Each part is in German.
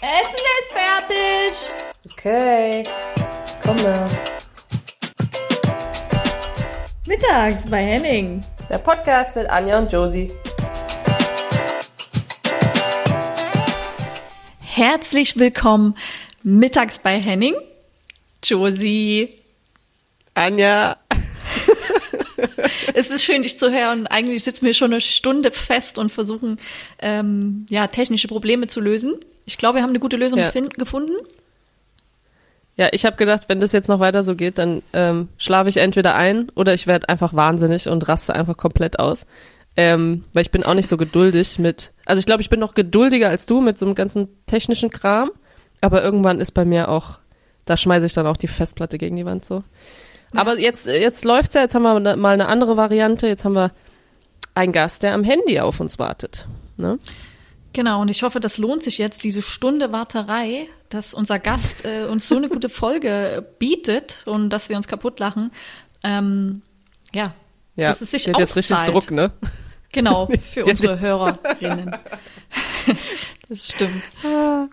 Essen ist fertig. Okay, komme. Mittags bei Henning. Der Podcast mit Anja und Josie. Herzlich willkommen mittags bei Henning. Josie. Anja. es ist schön, dich zu hören. Eigentlich sitzen wir schon eine Stunde fest und versuchen, ähm, ja, technische Probleme zu lösen. Ich glaube, wir haben eine gute Lösung Ja. gefunden. Ja, ich habe gedacht, wenn das jetzt noch weiter so geht, dann ähm, schlafe ich entweder ein oder ich werde einfach wahnsinnig und raste einfach komplett aus. Ähm, weil ich bin auch nicht so geduldig mit, also ich glaube, ich bin noch geduldiger als du mit so einem ganzen technischen Kram, aber irgendwann ist bei mir auch, da schmeiße ich dann auch die Festplatte gegen die Wand so. Aber jetzt, jetzt läuft's ja, jetzt haben wir mal eine andere Variante, jetzt haben wir einen Gast, der am Handy auf uns wartet. Ne? Genau, und ich hoffe, das lohnt sich jetzt, diese Stunde Warterei, dass unser Gast äh, uns so eine gute Folge bietet und dass wir uns kaputt lachen. Ähm, ja, Ja, dass es sich die hat jetzt richtig. Druck, ne? Genau, für unsere Hörerinnen. das stimmt. Ja.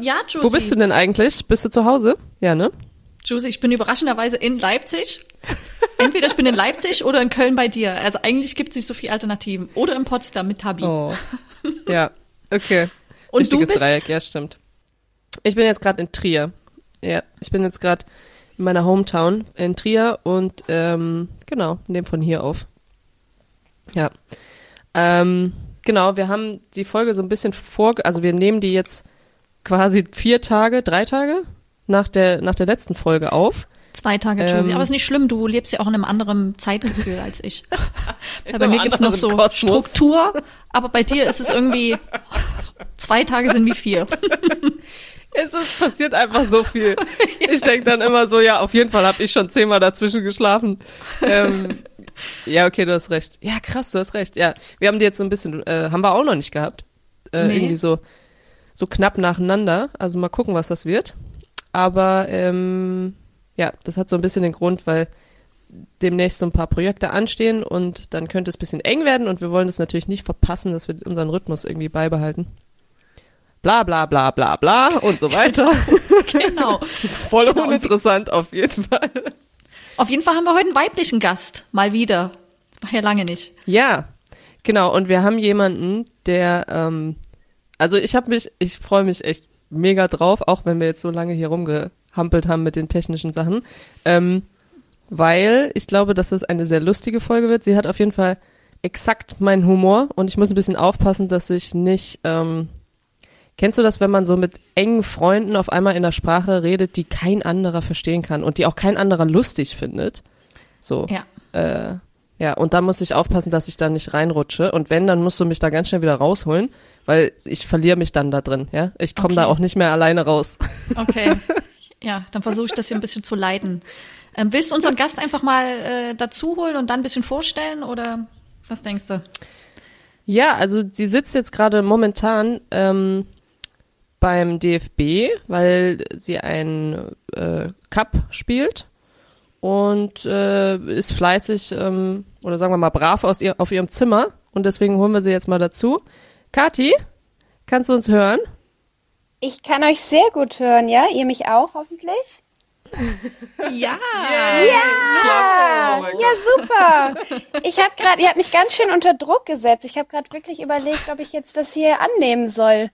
Ja. Wo bist du denn eigentlich? Bist du zu Hause? Ja, ne? Josie, ich bin überraschenderweise in Leipzig. Entweder ich bin in Leipzig oder in Köln bei dir. Also eigentlich gibt es nicht so viele Alternativen. Oder in Potsdam mit Tabi. Oh. Ja, okay. Und du Richtiges bist? Dreieck, ja, stimmt. Ich bin jetzt gerade in Trier. Ja, ich bin jetzt gerade in meiner Hometown in Trier und ähm, genau, nehme von hier auf. Ja. Ähm, genau, wir haben die Folge so ein bisschen vor, also wir nehmen die jetzt quasi vier Tage, drei Tage nach der, nach der letzten Folge auf. Zwei Tage, Josie. Ähm. Aber ist nicht schlimm, du lebst ja auch in einem anderen Zeitgefühl als ich. Weil bei mir gibt's noch so Kosmos. Struktur, aber bei dir ist es irgendwie, zwei Tage sind wie vier. Es ist, passiert einfach so viel. Ich denke dann immer so, ja, auf jeden Fall habe ich schon zehnmal dazwischen geschlafen. Ähm, ja, okay, du hast recht. Ja, krass, du hast recht. Ja, wir haben die jetzt so ein bisschen, äh, haben wir auch noch nicht gehabt. Äh, Nee. Irgendwie so, so knapp nacheinander. Also mal gucken, was das wird. Aber ähm, ja, das hat so ein bisschen den Grund, weil demnächst so ein paar Projekte anstehen und dann könnte es ein bisschen eng werden und wir wollen das natürlich nicht verpassen, dass wir unseren Rhythmus irgendwie beibehalten. Bla bla bla bla bla und so weiter. Genau. Voll Genau. uninteressant auf jeden Fall. Auf jeden Fall haben wir heute einen weiblichen Gast. Mal wieder. Das war ja lange nicht. Ja, genau. Und wir haben jemanden, der, ähm, also ich habe mich, ich freue mich echt mega drauf, auch wenn wir jetzt so lange hier rumgehampelt haben mit den technischen Sachen, ähm, weil ich glaube, dass das eine sehr lustige Folge wird. Sie hat auf jeden Fall exakt meinen Humor und ich muss ein bisschen aufpassen, dass ich nicht, ähm, kennst du das, wenn man so mit engen Freunden auf einmal in einer Sprache redet, die kein anderer verstehen kann und die auch kein anderer lustig findet? So. Ja. Äh, ja, und da muss ich aufpassen, dass ich da nicht reinrutsche. Und wenn, dann musst du mich da ganz schnell wieder rausholen, weil ich verliere mich dann da drin, ja. Ich komme da Okay. auch nicht mehr alleine raus. Okay. Ja, dann versuche ich das hier ein bisschen zu leiten. Ähm, willst du unseren Gast einfach mal äh, dazu holen und dann ein bisschen vorstellen oder was denkst du? Ja, also sie sitzt jetzt gerade momentan ähm, beim DFB, weil sie einen äh, Cup spielt und äh, ist fleißig ähm, oder sagen wir mal brav aus ihr, auf ihrem Zimmer und deswegen holen wir sie jetzt mal dazu. Kathi, kannst du uns hören? Ich kann euch sehr gut hören, ja? Ihr mich auch hoffentlich? Ja. Ja, ja super. Ich habe gerade, ihr habt mich ganz schön unter Druck gesetzt. Ich habe gerade wirklich überlegt, ob ich jetzt das hier annehmen soll.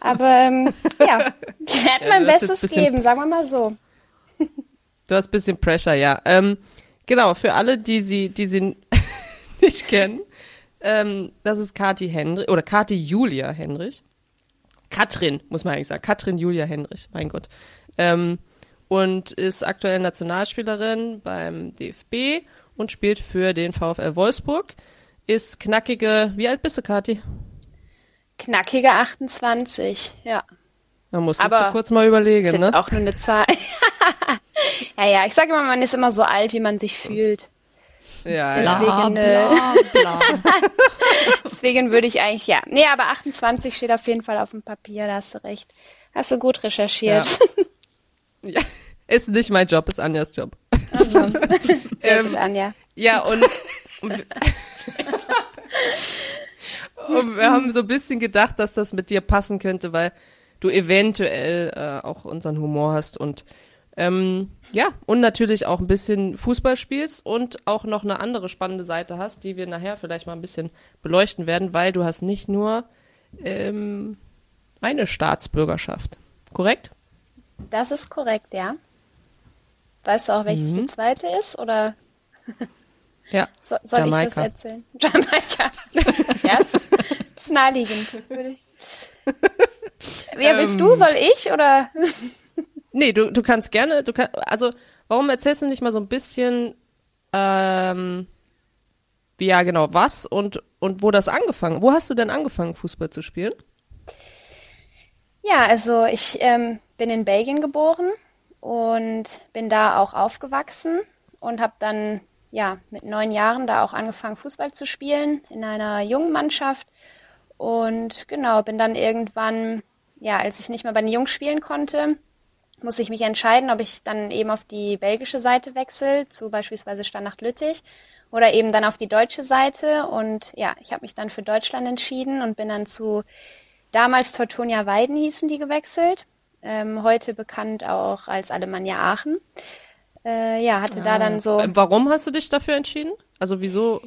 Aber ähm, ja, ich werde Ja, mein Bestes geben, sagen wir mal so. Du hast ein bisschen Pressure, ja. Ähm, genau, für alle, die sie, die sie nicht kennen, ähm, das ist Kati Henrich, oder Kati Julia Henrich. Katrin, muss man eigentlich sagen. Katrin Julia Henrich, mein Gott. Ähm, und ist aktuell Nationalspielerin beim DFB und spielt für den VfL Wolfsburg. Ist knackige, wie alt bist du, Kati? Knackige 28, ja. Da musstest Aber du kurz mal überlegen, Ist jetzt ne? auch nur eine Zahl. ja, ja, ich sage immer, man ist immer so alt, wie man sich fühlt. Ja, ja. Deswegen, bla, bla, bla. Deswegen würde ich eigentlich, ja. Nee, aber 28 steht auf jeden Fall auf dem Papier, da hast du recht. Hast du gut recherchiert. ja. Ist nicht mein Job, ist Anjas Job. Also, sehr Ähm, gut, Anja. Ja, und, und, Und wir haben so ein bisschen gedacht, dass das mit dir passen könnte, weil du eventuell äh, auch unseren Humor hast und ähm, ja, und natürlich auch ein bisschen Fußball spielst und auch noch eine andere spannende Seite hast, die wir nachher vielleicht mal ein bisschen beleuchten werden, weil du hast nicht nur ähm, eine Staatsbürgerschaft. Korrekt? Das ist korrekt, ja. Weißt du auch, welches Mhm. die zweite ist? Oder Ja. so, soll ich Jamaika. das erzählen? Jamaika. ja, das ist naheliegend. ich- Ja, willst Ähm. du, soll ich? Oder? Nee, du, du kannst gerne, du kannst, also, warum erzählst du nicht mal so ein bisschen, ähm, ja, genau, was und, und wo das angefangen, wo hast du denn angefangen, Fußball zu spielen? Ja, also ich ähm, bin in Belgien geboren und bin da auch aufgewachsen und habe dann ja mit neun Jahren da auch angefangen Fußball zu spielen in einer jungen Mannschaft und genau bin dann irgendwann ja als ich nicht mehr bei den Jungs spielen konnte muss ich mich entscheiden, ob ich dann eben auf die belgische Seite wechsle, zu beispielsweise Standard Lüttich, oder eben dann auf die deutsche Seite. Und ja, ich habe mich dann für Deutschland entschieden und bin dann zu damals Teutonia Weiden hießen die gewechselt, ähm, heute bekannt auch als Alemannia Aachen. Äh, ja, hatte da dann so. Äh, Warum hast du dich dafür entschieden? Also, wieso?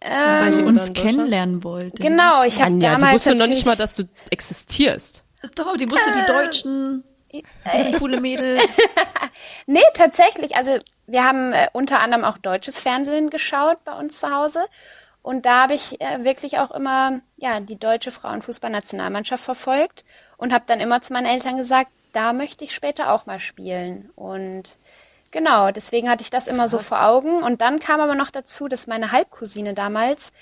Weil sie Ähm, uns kennenlernen wollte. Genau, ich habe Anja, die damals wusste noch nicht mal, dass du existierst. Doch, die wusste die Deutschen. Das sind coole Mädels. Nee, tatsächlich. Also wir haben äh, unter anderem auch deutsches Fernsehen geschaut bei uns zu Hause. Und da habe ich äh, wirklich auch immer ja, die deutsche Frauenfußballnationalmannschaft verfolgt und habe dann immer zu meinen Eltern gesagt, da möchte ich später auch mal spielen. Und genau, deswegen hatte ich das immer so vor Augen. Und dann kam aber noch dazu, dass meine Halbcousine damals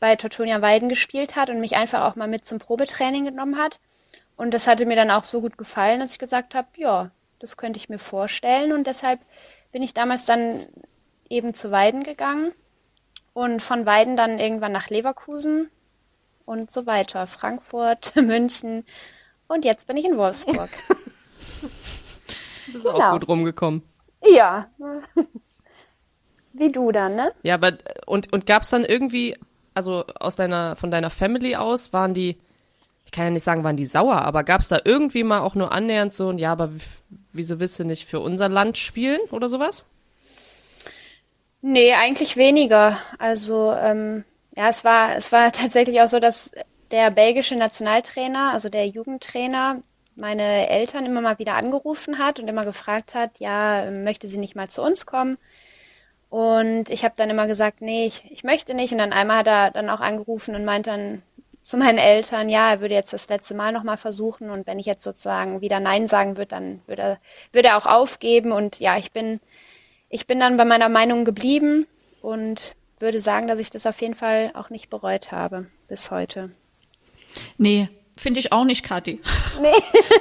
bei Teutonia Weiden gespielt hat und mich einfach auch mal mit zum Probetraining genommen hat. Und das hatte mir dann auch so gut gefallen, dass ich gesagt habe, ja, das könnte ich mir vorstellen. Und deshalb bin ich damals dann eben zu Weiden gegangen und von Weiden dann irgendwann nach Leverkusen und so weiter. Frankfurt, München und jetzt bin ich in Wolfsburg. Du bist Genau. auch gut rumgekommen. ja. Wie du dann, ne? Ja, aber, und, und gab's dann irgendwie, also aus deiner, von deiner Family aus, waren die, ich kann ja nicht sagen, waren die sauer, aber gab's da irgendwie mal auch nur annähernd so, ein, ja, aber wieso willst du nicht für unser Land spielen oder sowas? Nee, eigentlich weniger. Also, ähm, ja, es war, es war tatsächlich auch so, dass der belgische Nationaltrainer, also der Jugendtrainer, meine Eltern immer mal wieder angerufen hat und immer gefragt hat, ja, möchte sie nicht mal zu uns kommen? Und ich habe dann immer gesagt, nee, ich, ich möchte nicht. Und dann einmal hat er dann auch angerufen und meint dann zu meinen Eltern, ja, er würde jetzt das letzte Mal nochmal versuchen und wenn ich jetzt sozusagen wieder Nein sagen würde, dann würde er, würde er auch aufgeben. Und ja, ich bin, ich bin dann bei meiner Meinung geblieben und würde sagen, dass ich das auf jeden Fall auch nicht bereut habe bis heute. Nee, finde ich auch nicht, Kathi. Nee,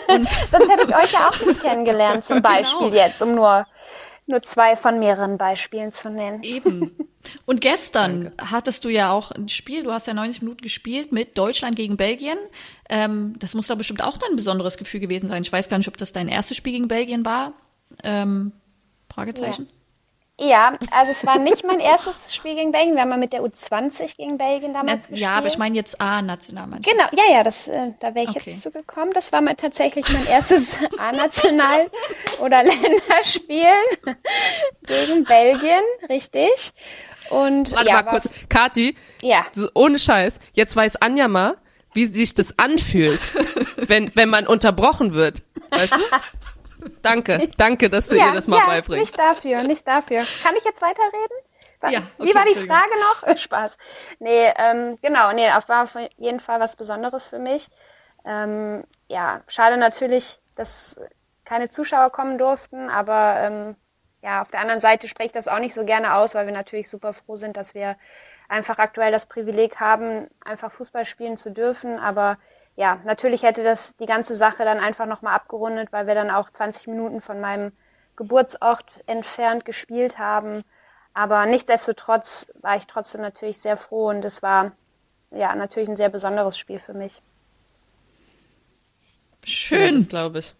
sonst hätte ich euch ja auch nicht kennengelernt, zum Beispiel Genau. jetzt, um nur, nur zwei von mehreren Beispielen zu nennen. Eben. Und gestern hattest du ja auch ein Spiel, du hast ja 90 Minuten gespielt mit Deutschland gegen Belgien. Ähm, das muss doch bestimmt auch dein besonderes Gefühl gewesen sein. Ich weiß gar nicht, ob das dein erstes Spiel gegen Belgien war. Ähm, Fragezeichen. Ja, also es war nicht mein erstes Spiel gegen Belgien. Wir haben mal mit der U20 gegen Belgien Na, damals gespielt. ja, aber ich meine jetzt A-Nationalmannschaft. Genau, ja, ja, das, äh, da wäre ich Okay. jetzt zugekommen. Das war mal tatsächlich mein erstes A-National- oder Länderspiel gegen Belgien, richtig. Und Warte ja, mal kurz. Kati, Ja, so, ohne Scheiß, jetzt weiß Anja mal, wie sich das anfühlt, wenn, wenn man unterbrochen wird. Weißt du? Danke, danke, dass du ja, ihr das mal ja, beibringst. nicht dafür, nicht dafür. Kann ich jetzt weiterreden? Wa- Ja, Wie okay, war die. Frage noch? Äh, Spaß. Nee, ähm, genau, nee, war auf jeden Fall was Besonderes für mich. Ähm, ja, schade natürlich, dass keine Zuschauer kommen durften, aber ähm, ja, auf der anderen Seite spreche ich das auch nicht so gerne aus, weil wir natürlich super froh sind, dass wir einfach aktuell das Privileg haben, einfach Fußball spielen zu dürfen. Aber ja, natürlich hätte das die ganze Sache dann einfach nochmal abgerundet, weil wir dann auch 20 Minuten von meinem Geburtsort entfernt gespielt haben. Aber nichtsdestotrotz war ich trotzdem natürlich sehr froh und es war ja natürlich ein sehr besonderes Spiel für mich. Ja, Schön. das glaube ich.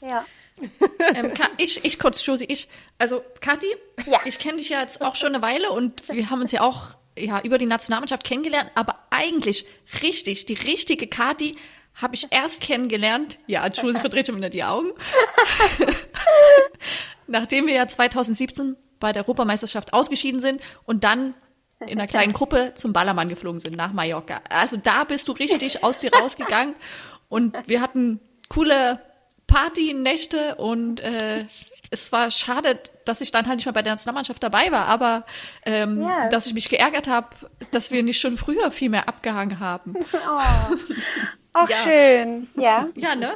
Ja. ähm, ich, ich kurz, Josi, ich. Also, Kathi, Ja. ich kenne dich ja jetzt auch schon eine Weile und wir haben uns ja auch ja, über die Nationalmannschaft kennengelernt, aber eigentlich richtig, die richtige Kati habe ich erst kennengelernt. Ja, Josie verdreht schon wieder die Augen. Nachdem wir ja 2017 bei der Europameisterschaft ausgeschieden sind und dann in einer kleinen Gruppe zum Ballermann geflogen sind nach Mallorca. Also da bist du richtig aus dir rausgegangen und wir hatten coole Partynächte und äh, es war schade, dass ich dann halt nicht mehr bei der Nationalmannschaft dabei war, aber ähm, ja. dass ich mich geärgert habe, dass wir nicht schon früher viel mehr abgehangen haben. Oh. Ach, ja. schön. Ja. Ja, ne?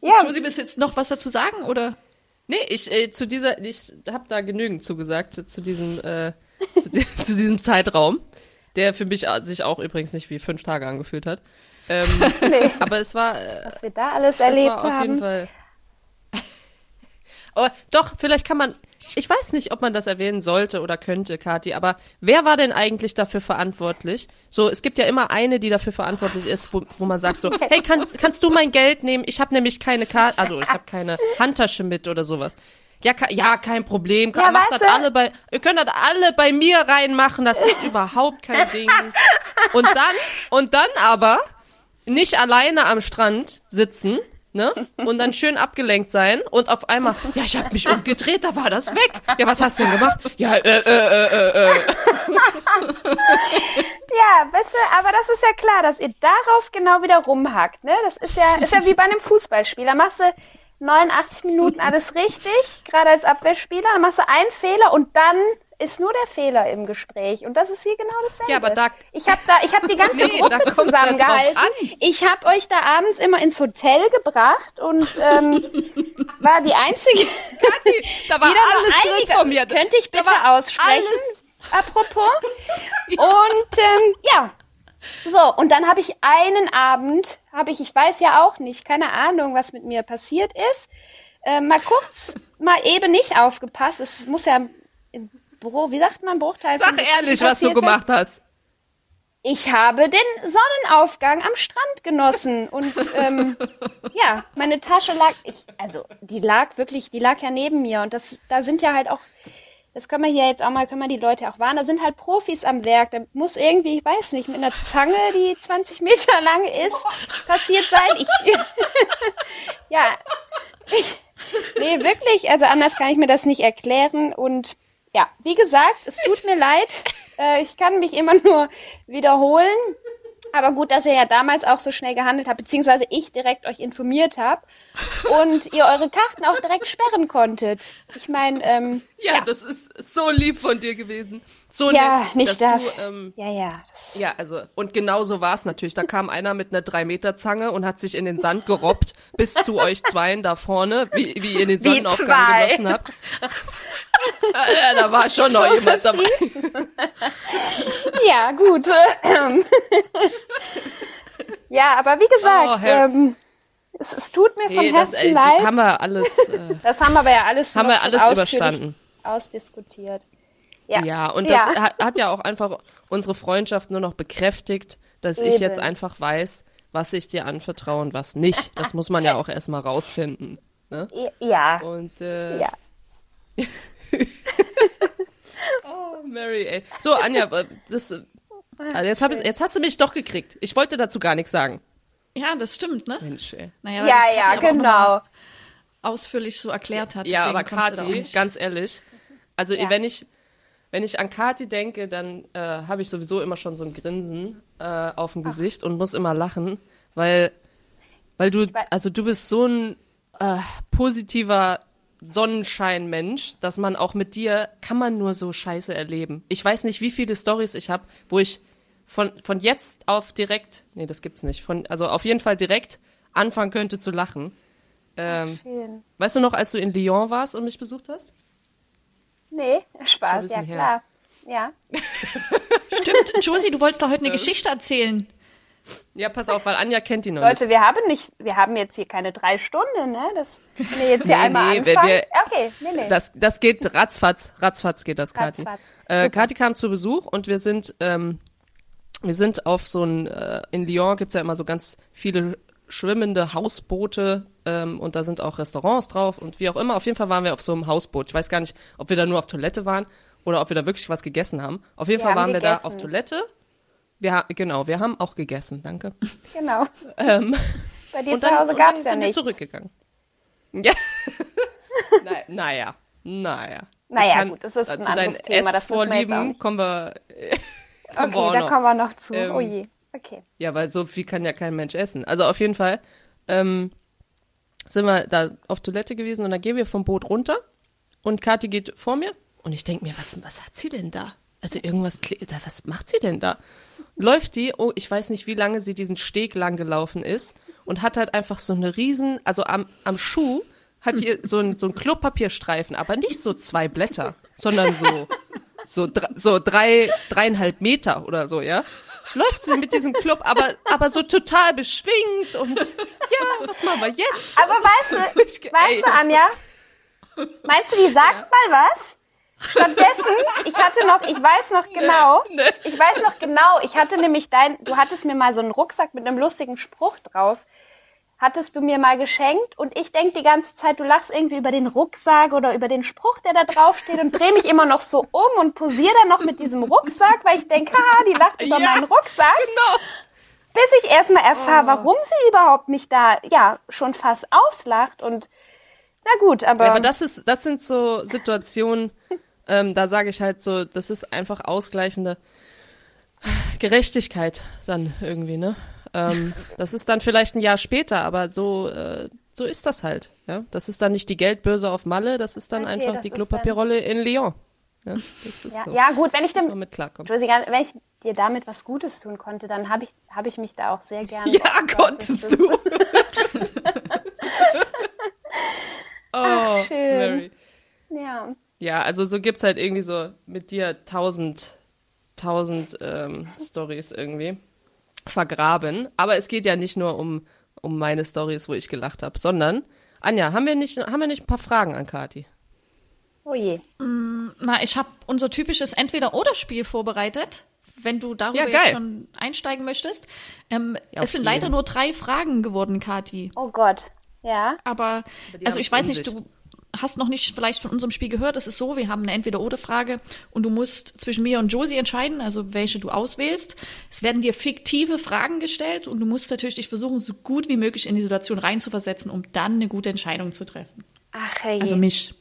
Ja. Josie, willst du jetzt noch was dazu sagen, oder? Nee, ich, äh, zu dieser, ich habe da genügend zugesagt, zu diesem, äh, zu, zu, diesem Zeitraum, der für mich sich auch übrigens nicht wie fünf Tage angefühlt hat. Ähm, nee. Aber es war. Was wir da alles erlebt haben. Auf jeden Fall. Aber doch, vielleicht kann man, ich weiß nicht, ob man das erwähnen sollte oder könnte, Kathi, aber wer war denn eigentlich dafür verantwortlich? So, es gibt ja immer eine, die dafür verantwortlich ist, wo, wo man sagt so, hey, kannst, kannst du mein Geld nehmen? Ich habe nämlich keine Karte, also ich habe keine Handtasche mit oder sowas. Ja, ja, kein Problem. Ja, Macht das alle bei, ihr könnt das alle bei mir reinmachen, das ist überhaupt kein Ding. Und dann, und dann aber nicht alleine am Strand sitzen, ne? Und dann schön abgelenkt sein und auf einmal, ja, ich habe mich umgedreht, da war das weg. Ja, was hast du denn gemacht? Ja, äh, äh, äh, äh. äh. ja, weißt du, aber das ist ja klar, dass ihr darauf genau wieder rumhackt, ne? Das ist ja, ist ja wie bei einem Fußballspiel. Da machst du 89 Minuten alles richtig, gerade als Abwehrspieler, dann machst du einen Fehler und dann ist nur der Fehler im Gespräch und das ist hier genau dasselbe. Ja, aber da ich habe da ich habe die ganze nee, Gruppe zusammengehalten. Ich habe euch da abends immer ins Hotel gebracht und ähm, war die einzige Kathi, da war alles einige, von mir. Könnte ich bitte aussprechen? Apropos. Und ähm, ja, so, und dann habe ich einen Abend, habe ich, ich weiß ja auch nicht, keine Ahnung, was mit mir passiert ist, äh, mal kurz, mal eben nicht aufgepasst. Es muss ja Bro, wie sagt man, Bruchteil Sag ehrlich, was du gemacht hast. Ich habe den Sonnenaufgang am Strand genossen und ähm, ja, meine Tasche lag, ich, also die lag wirklich, die lag ja neben mir und das, da sind ja halt auch, das können wir hier jetzt auch mal, können wir die Leute auch warnen, da sind halt Profis am Werk, da muss irgendwie, ich weiß nicht, mit einer Zange, die 20 Meter lang ist, passiert sein. Ich, ja, ich, nee, wirklich, also anders kann ich mir das nicht erklären und ja, wie gesagt, es tut mir leid. Äh, ich kann mich immer nur wiederholen. Aber gut, dass ihr ja damals auch so schnell gehandelt habt, beziehungsweise ich direkt euch informiert habe und ihr eure Karten auch direkt sperren konntet. Ich meine, ähm, ja, ja, das ist so lieb von dir gewesen. So ja, nett, nicht das. ähm, ja, ja. Das ja, also und genau so war es natürlich. Da kam einer mit einer drei Meter Zange und hat sich in den Sand gerobbt bis zu euch zweien da vorne, wie, wie ihr den Sonnenaufgang genossen habt. ja, da war schon noch jemand dabei. ja, gut. ja, aber wie gesagt, oh, ähm, es, es, tut mir von Herzen das, ey, leid. Haben wir alles. Äh, das haben wir aber ja alles, haben wir alles überstanden. Ausdiskutiert. Ja, ja und das ja. Hat, hat, ja auch einfach unsere Freundschaft nur noch bekräftigt, dass Eben. ich jetzt einfach weiß, was ich dir anvertraue und was nicht. Das muss man ja auch erstmal rausfinden. Ne? Ja. Und äh, ja. oh, Mary, ey. So, Anja, das, also jetzt, hab ich, jetzt hast du mich doch gekriegt. Ich wollte dazu gar nichts sagen. Ja, das stimmt, ne? Mensch, ey. Naja, ja, ja, genau. Ausführlich so erklärt hat. Ja, aber Kathi, ganz ehrlich, also ja. wenn ich wenn ich an Kathi denke, dann äh, habe ich sowieso immer schon so ein Grinsen äh, auf dem Ach. Gesicht und muss immer lachen, weil weil du also du bist so ein äh, positiver Sonnenschein-Mensch, dass man auch mit dir kann man nur so Scheiße erleben. Ich weiß nicht, wie viele Stories ich habe, wo ich von, von jetzt auf direkt, nee, das gibt's nicht, von, also auf jeden Fall direkt anfangen könnte zu lachen. Ähm, Schön. Weißt du noch, als du in Lyon warst und mich besucht hast? Nee, Spaß, ja her. klar. Ja. Stimmt, Josie, du wolltest doch heute eine Geschichte erzählen. Ja, pass auf, weil Anja kennt die noch Leute, nicht. wir haben nicht, wir haben jetzt hier keine drei Stunden, ne? Das, wenn wir jetzt hier nee, einmal nee, anfangen. Wir, okay, nee, nee. Das, das geht ratzfatz, ratzfatz geht das, Kathi. Äh, Kathi kam zu Besuch und wir sind, ähm, wir sind auf so ein, äh, in Lyon gibt's ja immer so ganz viele schwimmende Hausboote ähm, und da sind auch Restaurants drauf und wie auch immer. Auf jeden Fall waren wir auf so einem Hausboot. Ich weiß gar nicht, ob wir da nur auf Toilette waren oder ob wir da wirklich was gegessen haben. Auf jeden wir Fall waren wir da auf Toilette Wir, genau, wir haben auch gegessen, danke. Genau. Ähm, Bei dir zu dann, Hause gab es ja wir nichts. zurückgegangen. Ja. Na, naja, naja. Naja, gut, das ist ein zu anderes Thema, das wir nicht. kommen wir, kommen wir Okay, auch da noch. kommen wir noch zu. Ähm, oh je. Okay. Ja, weil so viel kann ja kein Mensch essen. Also auf jeden Fall ähm, sind wir da auf Toilette gewesen und dann gehen wir vom Boot runter und Kathi geht vor mir und ich denke mir, was, was hat sie denn da? Also irgendwas, was macht sie denn da? Läuft die, oh, ich weiß nicht, wie lange sie diesen Steg lang gelaufen ist und hat halt einfach so eine riesen, also am, am Schuh hat die so ein, so ein Klopapierstreifen, aber nicht so zwei Blätter, sondern so, so, so drei, dreieinhalb Meter oder so, ja? Läuft sie mit diesem Club, aber, aber so total beschwingt und ja, was machen wir jetzt? Aber weißt du, weißt du, Anja, meinst du, die sagt mal was? Stattdessen, ich hatte noch, ich weiß noch genau, nee. ich weiß noch genau, ich hatte nämlich dein, du hattest mir mal so einen Rucksack mit einem lustigen Spruch drauf, hattest du mir mal geschenkt und ich denk die ganze Zeit, du lachst irgendwie über den Rucksack oder über den Spruch, der da drauf steht und dreh mich immer noch so um und posiere dann noch mit diesem Rucksack, weil ich denke, haha, die lacht über Ja, meinen Rucksack Genau. Bis ich erstmal erfahre, warum sie überhaupt mich da ja schon fast auslacht und na gut, aber, Ja, aber das ist, das sind so Situationen, ähm, da sage ich halt so, das ist einfach ausgleichende Gerechtigkeit dann irgendwie, ne? Ähm, das ist dann vielleicht ein Jahr später, aber so, äh, so ist das halt. Ja? Das ist dann nicht die Geldbörse auf Malle, das ist dann Okay, einfach die Klopapierrolle in Lyon. Ja, ja, so. ja gut, wenn ich dem wenn ich dir damit was Gutes tun konnte, dann habe ich habe ich mich da auch sehr gerne Ja, konntest du. oh, schön. Mary. Ja, Ja, also so gibt's halt irgendwie so mit dir tausend, tausend ähm, Stories irgendwie vergraben. Aber es geht ja nicht nur um, um meine Stories, wo ich gelacht habe, sondern Anja, haben wir nicht, haben wir nicht ein paar Fragen an Kati? Oh je. Na, ich habe unser typisches Entweder-Oder-Spiel vorbereitet. Wenn du darüber Ja, jetzt schon einsteigen möchtest. Ähm, Ja, es sind jeden. leider nur drei Fragen geworden, Kati. Oh Gott. Ja. Aber, also ich weiß nicht, du hast noch nicht vielleicht von unserem Spiel gehört. Es ist so, wir haben eine Entweder-Oder-Frage und du musst zwischen mir und Josie entscheiden, also welche du auswählst. Es werden dir fiktive Fragen gestellt und du musst natürlich dich versuchen, so gut wie möglich in die Situation reinzuversetzen, um dann eine gute Entscheidung zu treffen. Ach hey. Also mich.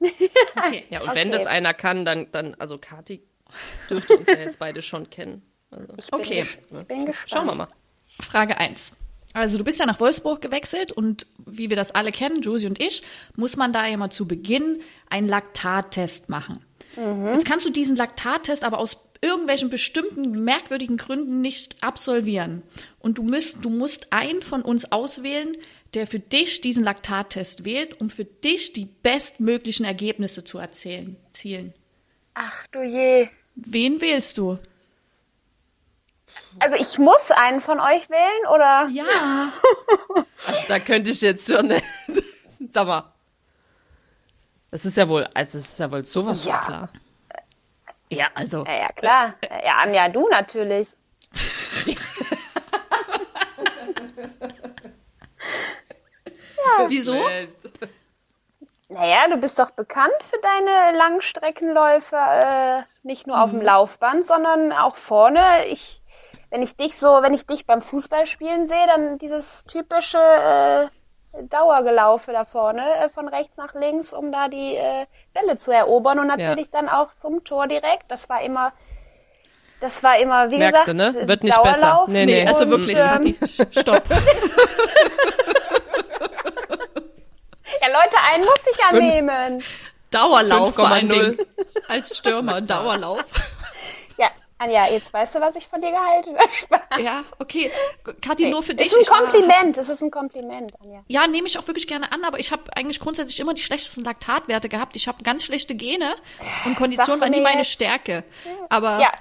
Okay. Ja, und wenn Okay. das einer kann, dann, dann, also Kati dürfte uns ja jetzt beide schon kennen. Also, ich okay. ich bin gespannt. schauen wir mal. Frage 1. Also du bist ja nach Wolfsburg gewechselt und wie wir das alle kennen, Josie und ich, muss man da ja mal zu Beginn einen Laktattest machen. Jetzt kannst du diesen Laktattest aber aus irgendwelchen bestimmten merkwürdigen Gründen nicht absolvieren. Und du musst, du musst einen von uns auswählen, der für dich diesen Laktattest wählt, um für dich die bestmöglichen Ergebnisse zu erzählen, zielen. Ach du je. Wen wählst du? Also ich muss einen von euch wählen oder? Ja. Da könnte ich jetzt schon, sag mal. Das ist ja wohl, also es ist ja wohl sowas Ja. klar. Ja, also. Ja, ja klar. Ja, Anja, du natürlich. Wieso? Naja, du bist doch bekannt für deine Langstreckenläufe, äh, nicht nur auf Mhm. dem Laufband, sondern auch vorne. Ich, wenn ich dich so, wenn ich dich beim Fußballspielen sehe, dann dieses typische äh, Dauergelaufe da vorne, äh, von rechts nach links, um da die äh, Bälle zu erobern und natürlich dann auch zum Tor direkt. Das war immer, das war immer, wie Merkst gesagt, du, ne? Wird nicht Dauerlauf. besser. Nee, Nee, also Und, wirklich, ähm, stopp. Ja, Leute, einen muss ich ja nehmen. Dauerlauf vor allen 5,0. Dingen. Als Stürmer, Dauerlauf. Ja, Anja, jetzt weißt du, was ich von dir gehalten habe. Ja, okay. Kathi, nur für dich. ist ein Kompliment, es ist ein Kompliment, Anja. Ja, nehme ich auch wirklich gerne an, aber ich habe eigentlich grundsätzlich immer die schlechtesten Laktatwerte gehabt. Ich habe ganz schlechte Gene und Kondition war nie meine jetzt? Stärke. Aber Ja.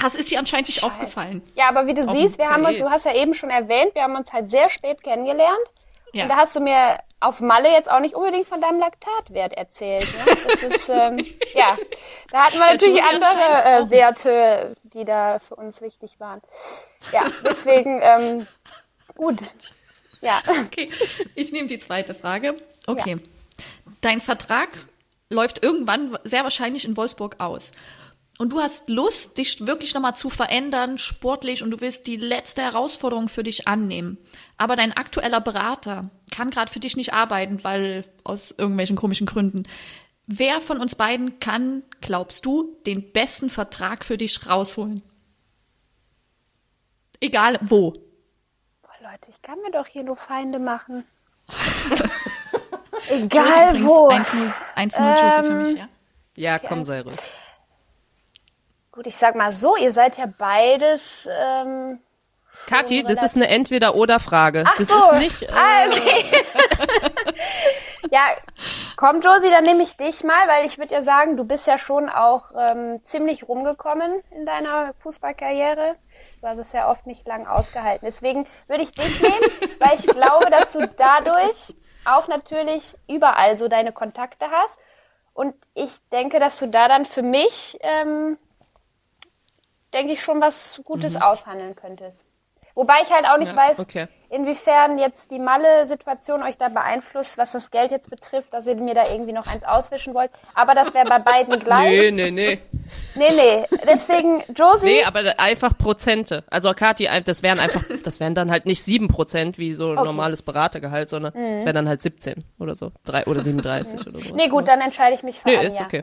das ist dir anscheinend nicht aufgefallen. Ja, aber wie du siehst, wir haben uns, du hast ja eben schon erwähnt, wir haben uns halt sehr spät kennengelernt. Ja. Und da hast du mir auf Malle jetzt auch nicht unbedingt von deinem Laktatwert erzählt. Ne? Das ist, ähm, ja, da hatten wir natürlich andere äh. Werte, die da für uns wichtig waren. Ja, deswegen, ähm, gut. Ja, Okay, ich nehme die zweite Frage. Okay. Dein Vertrag läuft irgendwann sehr wahrscheinlich in Wolfsburg aus. Und du hast Lust, dich wirklich nochmal zu verändern, sportlich, und du willst die letzte Herausforderung für dich annehmen. Aber dein aktueller Berater kann gerade für dich nicht arbeiten, weil aus irgendwelchen komischen Gründen. Wer von uns beiden kann, glaubst du, den besten Vertrag für dich rausholen? Egal wo. Boah, Leute, ich kann mir doch hier nur Feinde machen. Egal wo. 1-0 ähm, für mich, ja? Ja, komm, sei ruhig. Gut, ich sag mal so, ihr seid ja beides. Ähm, Kathi, das ist eine Entweder-Oder-Frage. Ach das so. ist nicht. Äh, ah, okay. ja, komm, Josie, dann nehme ich dich mal, weil ich würde ja sagen, du bist ja schon auch ähm, ziemlich rumgekommen in deiner Fußballkarriere. Du hast es ja oft nicht lang ausgehalten. Deswegen würde ich dich nehmen, weil ich glaube, dass du dadurch auch natürlich überall so deine Kontakte hast. Und ich denke, dass du da dann für mich ähm, denke ich, schon was Gutes mhm. aushandeln könntest. Wobei ich halt auch nicht ja, weiß, okay. inwiefern jetzt die Malle-Situation euch da beeinflusst, was das Geld jetzt betrifft, dass ihr mir da irgendwie noch eins auswischen wollt. Aber das wäre bei beiden gleich. Nee, nee, nee. Nee, nee. Deswegen, Josie. Nee, aber einfach Prozente. Also Kathi, das wären einfach, das wären dann halt nicht sieben Prozent wie so okay. normales Beratergehalt, sondern es mhm. wären dann halt 17 oder so. Drei, oder 37 oder so. Nee, gut, dann entscheide ich mich für Nee, ein, ist ja. okay.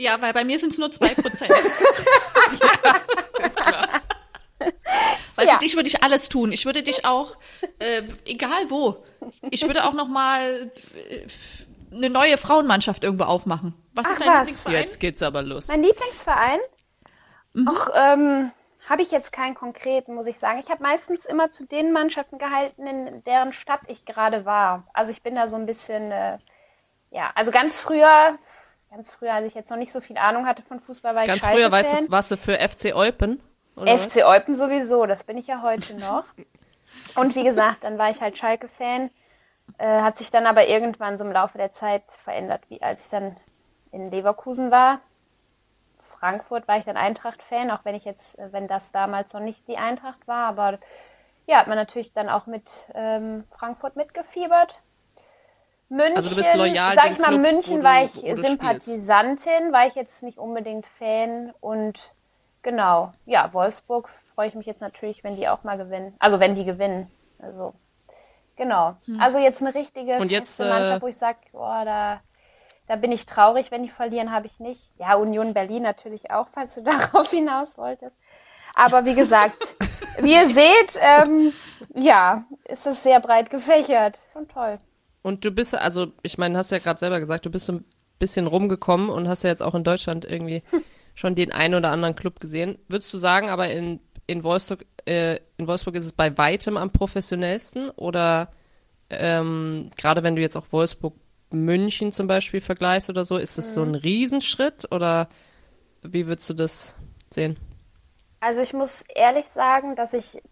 Ja, weil bei mir sind es nur zwei Prozent. Ja, ist klar. Weil ja. für dich würde ich alles tun. Ich würde dich auch, äh, egal wo, ich würde auch noch mal äh, eine neue Frauenmannschaft irgendwo aufmachen. Was Ach, ist dein was? Lieblingsverein? Jetzt geht's aber los. Mein Lieblingsverein? Mhm. Och, ähm, habe ich jetzt keinen konkreten, muss ich sagen. Ich habe meistens immer zu den Mannschaften gehalten, in deren Stadt ich gerade war. Also ich bin da so ein bisschen, äh, ja, also ganz früher Ganz früher, als ich jetzt noch nicht so viel Ahnung hatte von Fußball, war Ganz ich früher, weißt du, warst du für FC Eupen? FC Eupen sowieso, das bin ich ja heute noch. Und wie gesagt, dann war ich halt Schalke-Fan. Äh, hat sich dann aber irgendwann so im Laufe der Zeit verändert, wie als ich dann in Leverkusen war. Frankfurt war ich dann Eintracht-Fan, auch wenn ich jetzt, äh, wenn das damals noch nicht die Eintracht war, aber ja, hat man natürlich dann auch mit ähm, Frankfurt mitgefiebert. München, also du bist loyal sag ich mal, Club, München war ich Sympathisantin, spielst. war ich jetzt nicht unbedingt Fan und genau, ja, Wolfsburg freue ich mich jetzt natürlich, wenn die auch mal gewinnen. Also wenn die gewinnen. Also genau. Hm. Also jetzt eine richtige und jetzt, Mannschaft, äh, wo ich sage, boah, da, da bin ich traurig, wenn die verlieren, habe ich nicht. Ja, Union Berlin natürlich auch, falls du darauf hinaus wolltest. Aber wie gesagt, wie ihr seht, ähm, ja, ist es sehr breit gefächert. Schon toll. Und du bist, also ich meine, hast ja gerade selber gesagt, du bist so ein bisschen rumgekommen und hast ja jetzt auch in Deutschland irgendwie schon den einen oder anderen Club gesehen. Würdest du sagen, aber in, in, Wolfsburg, äh, in Wolfsburg ist es bei weitem am professionellsten? Oder ähm, gerade wenn du jetzt auch Wolfsburg München zum Beispiel vergleichst oder so, ist es mhm. so ein Riesenschritt oder wie würdest du das sehen? Also ich muss ehrlich sagen, dass ich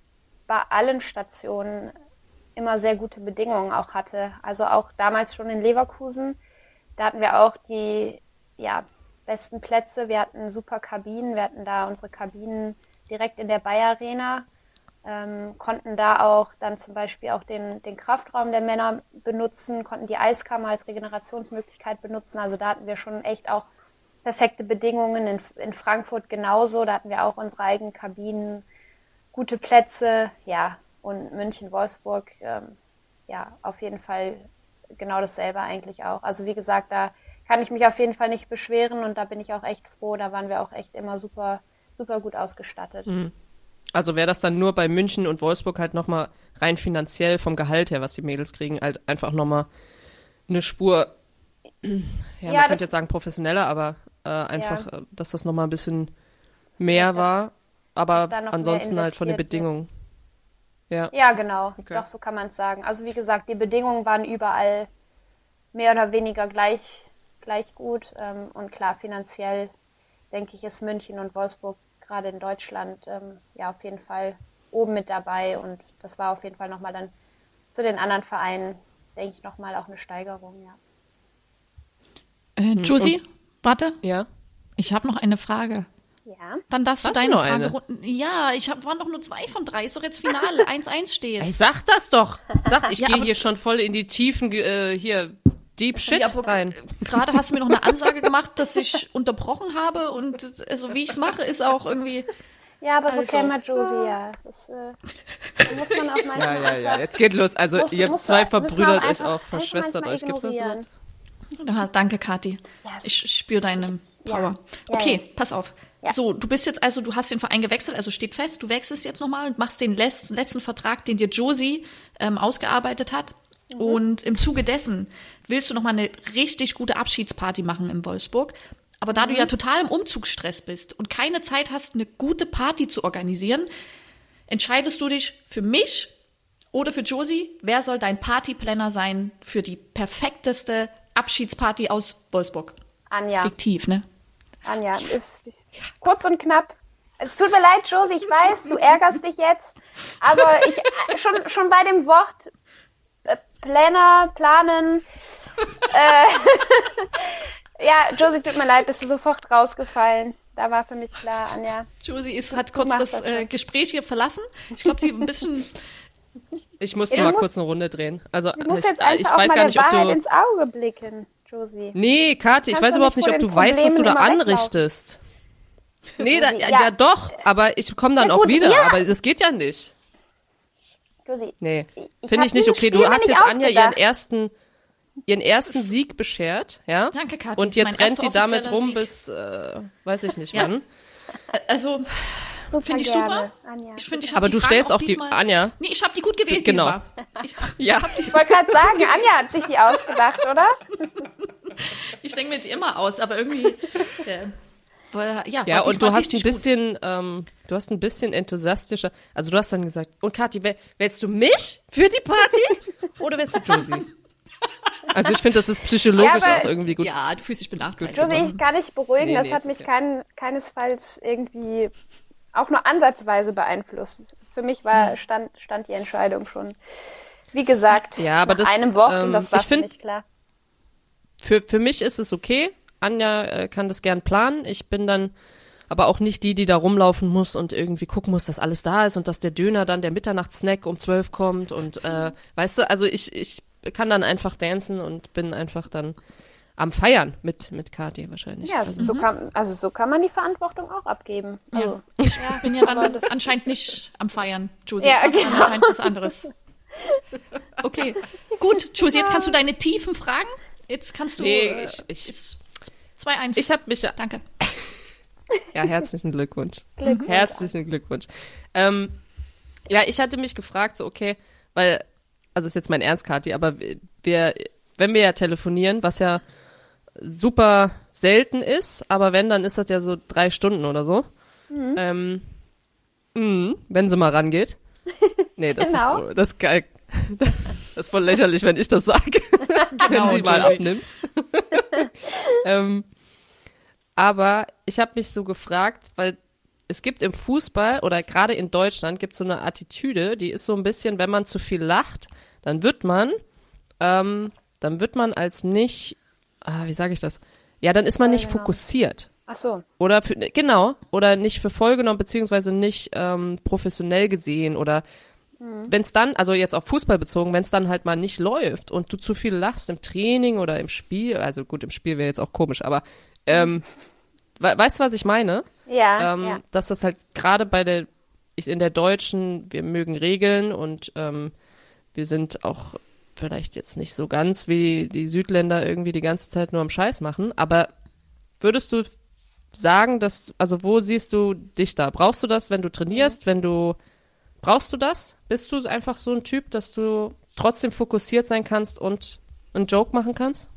bei allen Stationen immer sehr gute Bedingungen auch hatte. Also auch damals schon in Leverkusen, da hatten wir auch die ja, besten Plätze. Wir hatten super Kabinen, wir hatten da unsere Kabinen direkt in der Bayer Arena, ähm, konnten da auch dann zum Beispiel auch den, den Kraftraum der Männer benutzen, konnten die Eiskammer als Regenerationsmöglichkeit benutzen. Also da hatten wir schon echt auch perfekte Bedingungen. In, in Frankfurt genauso, da hatten wir auch unsere eigenen Kabinen, gute Plätze. Ja, und München, Wolfsburg, ähm, ja, auf jeden Fall genau dasselbe eigentlich auch. Also wie gesagt, da kann ich mich auf jeden Fall nicht beschweren und da bin ich auch echt froh. Da waren wir auch echt immer super, super gut ausgestattet. Mhm. Also wäre das dann nur bei München und Wolfsburg halt nochmal rein finanziell vom Gehalt her, was die Mädels kriegen, halt einfach nochmal eine Spur, ja, ja man könnte jetzt sagen professioneller, aber äh, einfach, ja. Äh, dass das nochmal ein bisschen mehr war, aber ansonsten halt von den Bedingungen. Ja, ja genau. Okay. Doch, so kann man es sagen. Also wie gesagt, die Bedingungen waren überall mehr oder weniger gleich, gleich gut. Ähm, und klar, finanziell denke ich, ist München und Wolfsburg gerade in Deutschland ähm, ja auf jeden Fall oben mit dabei. Und das war auf jeden Fall nochmal dann zu den anderen Vereinen, denke ich, nochmal auch eine Steigerung, ja. Äh, Josie, und, warte. Ja. Ich habe noch eine Frage. Ja. Dann darfst du deine Frage runden. Ja, ich hab, waren doch nur zwei von drei. Ist doch jetzt Finale. 1-1 steht. Ich sag das doch. Sag, ich ja, gehe hier schon voll in die Tiefen, äh, hier Deep Shit Ja, rein. Gerade hast du mir noch eine Ansage gemacht, dass ich unterbrochen habe und also wie ich es mache, ist auch irgendwie. Ja, aber so Also. kennt man Josie ja. Das, äh, da muss man auch manchmal Ja, ja, ja, jetzt geht los. Also muss- ihr muss zwei verbrüdert euch auch, verschwestert euch. Gibt's das. Wort? Ah, danke, Kathi. Yes. Ich spüre deine Power. Ja. Ja, okay, ja. pass auf. Ja. So, du bist jetzt also, du hast den Verein gewechselt, also steht fest, du wechselst jetzt nochmal und machst den les- letzten Vertrag, den dir Josie ähm, ausgearbeitet hat. Mhm. Und im Zuge dessen willst du nochmal eine richtig gute Abschiedsparty machen in Wolfsburg. Aber da du Mhm. ja total im Umzugsstress bist und keine Zeit hast, eine gute Party zu organisieren, entscheidest du dich für mich oder für Josie. Wer soll dein Partyplanner sein für die perfekteste Abschiedsparty aus Wolfsburg? Anja, Fiktiv, ne? Anja, ist, ist kurz und knapp. Es tut mir leid, Josie, ich weiß, du ärgerst dich jetzt, aber ich äh, schon, schon bei dem Wort äh, Planner, planen, äh, ja, Josie, tut mir leid, bist du sofort rausgefallen. Da war für mich klar, Anja. Josie ist, hat kurz das, das äh. Gespräch hier verlassen. Ich glaube, sie ein bisschen. Ich musste Ja, mal du kurz eine Runde drehen. Also Du musst ich, jetzt einfach ich auch weiß mal gar der nicht, ob Wahrheit du. ins Auge blicken, Josie. Nee, Kathi, ich weiß überhaupt nicht ob du weißt, was du da anrichtest. Nee, da, ja, ja. ja doch, aber ich komme dann Ja, auch gut, wieder. ja. Aber das geht ja nicht. Josie, Nee, finde ich nicht okay. Spiel Du hast nicht jetzt Anja ihren ersten, ihren ersten Sieg beschert, ja? Danke, Kathi. Und jetzt rennt die damit rum Sieg. bis, äh, weiß ich nicht Ja. wann. Also, super finde ich gerne, super. Anja. Ich finde, ich Aber du Fragen stellst auch die, diesmal, Anja, Nee, ich habe die gut gewählt Genau. Ich, ja, Ich wollte gerade sagen, Anja hat sich die ausgedacht, oder? ich denke mir die immer aus, aber irgendwie. Äh, ja, ja, und du hast ein bisschen, ähm, du hast ein bisschen enthusiastischer, also du hast dann gesagt, und Kathi, wäh- wählst du mich für die Party oder wählst du Josie? Also ich finde, das ist psychologisch Ja, auch irgendwie gut. Ja, du fühlst dich benachteiligt. Josie, ich kann dich beruhigen, Nee, das nee, hat mich okay. kein, keinesfalls irgendwie auch nur ansatzweise beeinflusst. Für mich war, stand, stand die Entscheidung schon, wie gesagt, Ja, aber das, einem Wort und ähm, das war ich für find- mich klar. Für, für mich ist es okay. Anja äh, kann das gern planen. Ich bin dann aber auch nicht die, die da rumlaufen muss und irgendwie gucken muss, dass alles da ist und dass der Döner dann, der Mitternachtssnack um zwölf kommt und äh, weißt du, also ich, ich kann dann einfach dancen und bin einfach dann am Feiern mit, mit Kathi wahrscheinlich. Ja, also, so kann, also so kann man die Verantwortung auch abgeben. Also, Ich bin ja dann anscheinend nicht am Feiern, Josie. Ja, genau. anscheinend was anderes. Okay, gut, Josie, jetzt kannst du deine tiefen Fragen. Jetzt kannst du. Nee, äh, ich- ich- ist 2-1. ich habe mich ja, Danke. ja, herzlichen Glückwunsch. Glückwunsch. Herzlichen Glückwunsch. Ähm, ja, ich hatte mich gefragt, so okay, weil, also ist jetzt mein Ernst, Kathi, aber wir, wenn wir ja telefonieren, was ja super selten ist, aber wenn, dann ist das ja so drei Stunden oder so. Ähm, mh, wenn sie mal rangeht. Nee, das Genau. ist, das ist geil. Das ist voll lächerlich, wenn ich das sage, Genau, wenn sie mal abnimmt. ähm, aber ich habe mich so gefragt, weil es gibt im Fußball oder gerade in Deutschland gibt es so eine Attitüde, die ist so ein bisschen, wenn man zu viel lacht, dann wird man, ähm, dann wird man als nicht, ah, wie sage ich das? Ja, dann ist man nicht genau. fokussiert. Ach so. Oder für, genau, oder nicht für voll genommen, beziehungsweise nicht ähm, professionell gesehen oder wenn es dann, also jetzt auf Fußball bezogen, wenn es dann halt mal nicht läuft und du zu viel lachst im Training oder im Spiel, also gut, im Spiel wäre jetzt auch komisch, aber ähm, we weißt du, was ich meine? Ja, ähm, ja. Dass das halt gerade bei der, ich, in der Deutschen, wir mögen Regeln und ähm, wir sind auch vielleicht jetzt nicht so ganz wie die Südländer irgendwie die ganze Zeit nur am Scheiß machen, aber würdest du sagen, dass, also wo siehst du dich da? Brauchst du das, wenn du trainierst, wenn du, brauchst du das? Bist du einfach so ein Typ, dass du trotzdem fokussiert sein kannst und einen Joke machen kannst?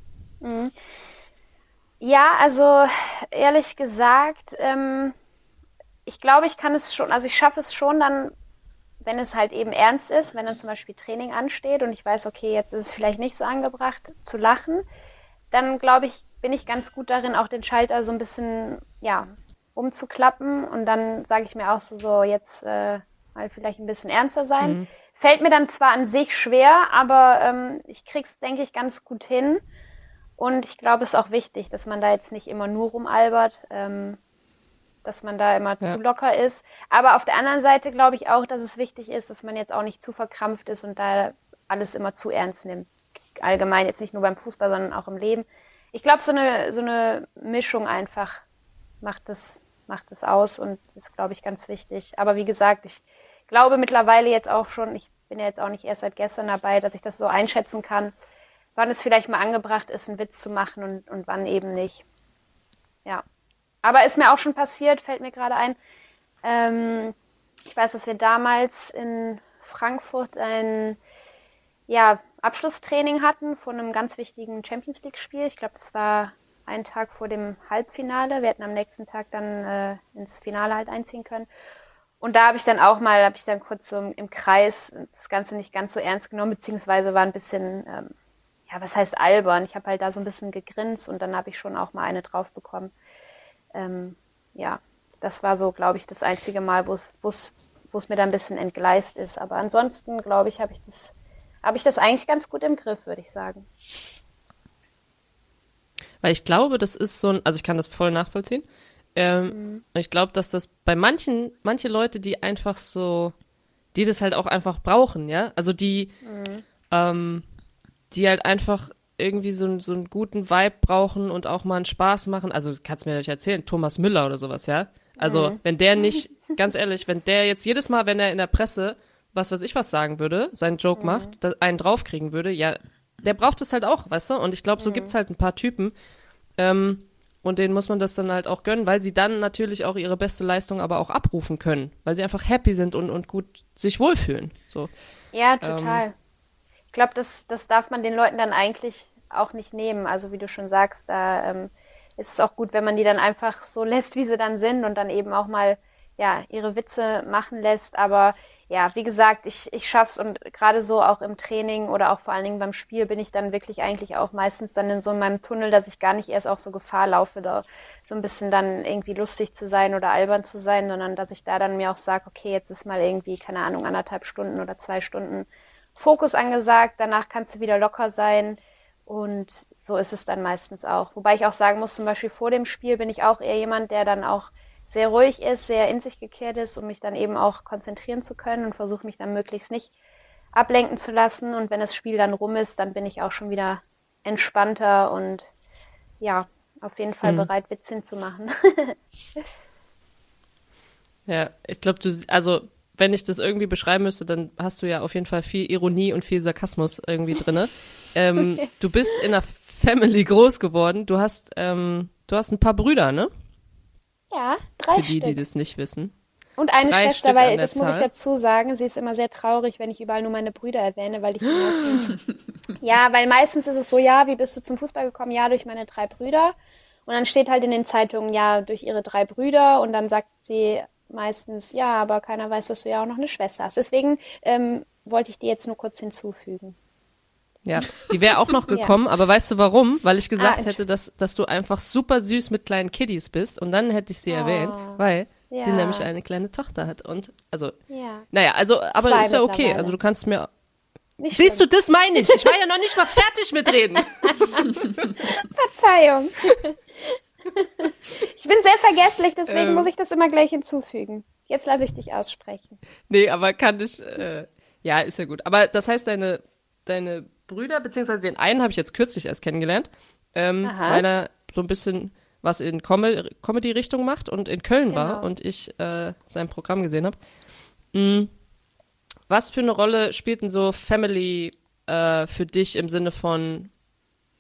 Ja, also ehrlich gesagt, ähm, ich glaube, ich kann es schon, also ich schaffe es schon dann, wenn es halt eben ernst ist, wenn dann zum Beispiel Training ansteht und ich weiß, okay, jetzt ist es vielleicht nicht so angebracht zu lachen, dann glaube ich, bin ich ganz gut darin, auch den Schalter so ein bisschen, ja, umzuklappen und dann sage ich mir auch so, so jetzt äh, mal vielleicht ein bisschen ernster sein. Fällt mir dann zwar an sich schwer, aber ähm, ich krieg's, denke ich, ganz gut hin. Und ich glaube, es ist auch wichtig, dass man da jetzt nicht immer nur rumalbert, ähm, dass man da immer Ja. zu locker ist. Aber auf der anderen Seite glaube ich auch, dass es wichtig ist, dass man jetzt auch nicht zu verkrampft ist und da alles immer zu ernst nimmt. allgemein jetzt nicht nur beim Fußball, sondern auch im Leben. Ich glaube, so eine, so eine Mischung einfach macht es, macht es aus und ist, glaube ich, ganz wichtig. Aber wie gesagt, ich glaube mittlerweile jetzt auch schon, ich bin ja jetzt auch nicht erst seit gestern dabei, dass ich das so einschätzen kann, wann es vielleicht mal angebracht ist, einen Witz zu machen und, und wann eben nicht. Ja. Aber ist mir auch schon passiert, fällt mir gerade ein. Ähm, ich weiß, dass wir damals in Frankfurt ein ja, Abschlusstraining hatten von einem ganz wichtigen Champions League-Spiel. Ich glaube, das war ein Tag vor dem Halbfinale. Wir hätten am nächsten Tag dann äh, ins Finale halt einziehen können. Und da habe ich dann auch mal, habe ich dann kurz so im Kreis das Ganze nicht ganz so ernst genommen, beziehungsweise war ein bisschen, ähm, ja, was heißt albern? Ich habe halt da so ein bisschen gegrinst und dann habe ich schon auch mal eine drauf bekommen. Ähm, ja, das war so, glaube ich, das einzige Mal, wo es mir da ein bisschen entgleist ist. Aber ansonsten, glaube ich, habe ich das, habe ich das eigentlich ganz gut im Griff, würde ich sagen. Weil ich glaube, das ist so ein, also ich kann das voll nachvollziehen. Ähm, mhm. Ich glaube, dass das bei manchen, manche Leute, die einfach so, die das halt auch einfach brauchen, ja, also die, mhm. ähm, die halt einfach irgendwie so, so einen guten Vibe brauchen und auch mal einen Spaß machen. Also kannst mir nicht erzählen, Thomas Müller oder sowas, ja. Also mhm. wenn der nicht, ganz ehrlich, wenn der jetzt jedes Mal, wenn er in der Presse was weiß ich was sagen würde, seinen Joke mhm. macht, einen draufkriegen würde, ja, der braucht es halt auch, weißt du? Und ich glaube, so mhm. gibt's halt ein paar Typen. Ähm, und denen muss man das dann halt auch gönnen, weil sie dann natürlich auch ihre beste Leistung aber auch abrufen können, weil sie einfach happy sind und, und gut sich wohlfühlen. So. Ja, total. Ähm, ich glaube, das, das darf man den Leuten dann eigentlich auch nicht nehmen. Also wie du schon sagst, da ähm, ist es auch gut, wenn man die dann einfach so lässt, wie sie dann sind und dann eben auch mal ja ihre Witze machen lässt. Aber ja, wie gesagt, ich, ich schaff's und gerade so auch im Training oder auch vor allen Dingen beim Spiel bin ich dann wirklich eigentlich auch meistens dann in so meinem Tunnel, dass ich gar nicht erst auch so Gefahr laufe, da so ein bisschen dann irgendwie lustig zu sein oder albern zu sein, sondern dass ich da dann mir auch sage, okay, jetzt ist mal irgendwie, keine Ahnung, anderthalb Stunden oder zwei Stunden Fokus angesagt, danach kannst du wieder locker sein. Und so ist es dann meistens auch. Wobei ich auch sagen muss, zum Beispiel vor dem Spiel bin ich auch eher jemand, der dann auch sehr ruhig ist, sehr in sich gekehrt ist, um mich dann eben auch konzentrieren zu können und versuche mich dann möglichst nicht ablenken zu lassen. Und wenn das Spiel dann rum ist, dann bin ich auch schon wieder entspannter und ja, auf jeden Fall mhm. bereit, Witzchen zu machen. ja, ich glaube, du, also wenn ich das irgendwie beschreiben müsste, dann hast du ja auf jeden Fall viel Ironie und viel Sarkasmus irgendwie drinne. ähm, du bist in einer Family groß geworden. Du hast, ähm, du hast ein paar Brüder, ne? Ja, drei Für die, Stück. die das nicht wissen. Und eine drei Schwester, weil das Zahl. muss ich dazu sagen, sie ist immer sehr traurig, wenn ich überall nur meine Brüder erwähne, weil ich meistens. ja, weil meistens ist es so, ja, wie bist du zum Fußball gekommen? Ja, durch meine drei Brüder. Und dann steht halt in den Zeitungen, ja, durch ihre drei Brüder. Und dann sagt sie meistens, ja, aber keiner weiß, dass du ja auch noch eine Schwester hast. Deswegen ähm, wollte ich die jetzt nur kurz hinzufügen. Ja, die wäre auch noch gekommen, ja. aber weißt du warum? Weil ich gesagt ah, hätte, dass, dass du einfach super süß mit kleinen Kiddies bist und dann hätte ich sie oh. erwähnt, weil ja. sie nämlich eine kleine Tochter hat und also ja. naja, also aber Zwei ist ja okay, also du kannst mir nicht Siehst stimmt. du, das meine ich. Ich war ja noch nicht mal fertig mit reden. Verzeihung. Ich bin sehr vergesslich, deswegen ähm, muss ich das immer gleich hinzufügen. Jetzt lasse ich dich aussprechen. Nee, aber kann ich, äh, ja, ist ja gut. Aber das heißt, deine, deine Brüder, beziehungsweise den einen habe ich jetzt kürzlich erst kennengelernt, ähm, weil er so ein bisschen was in Com Comedy-Richtung macht und in Köln genau. war und ich äh, sein Programm gesehen habe. Mhm. Was für eine Rolle spielt denn so Family äh, für dich im Sinne von,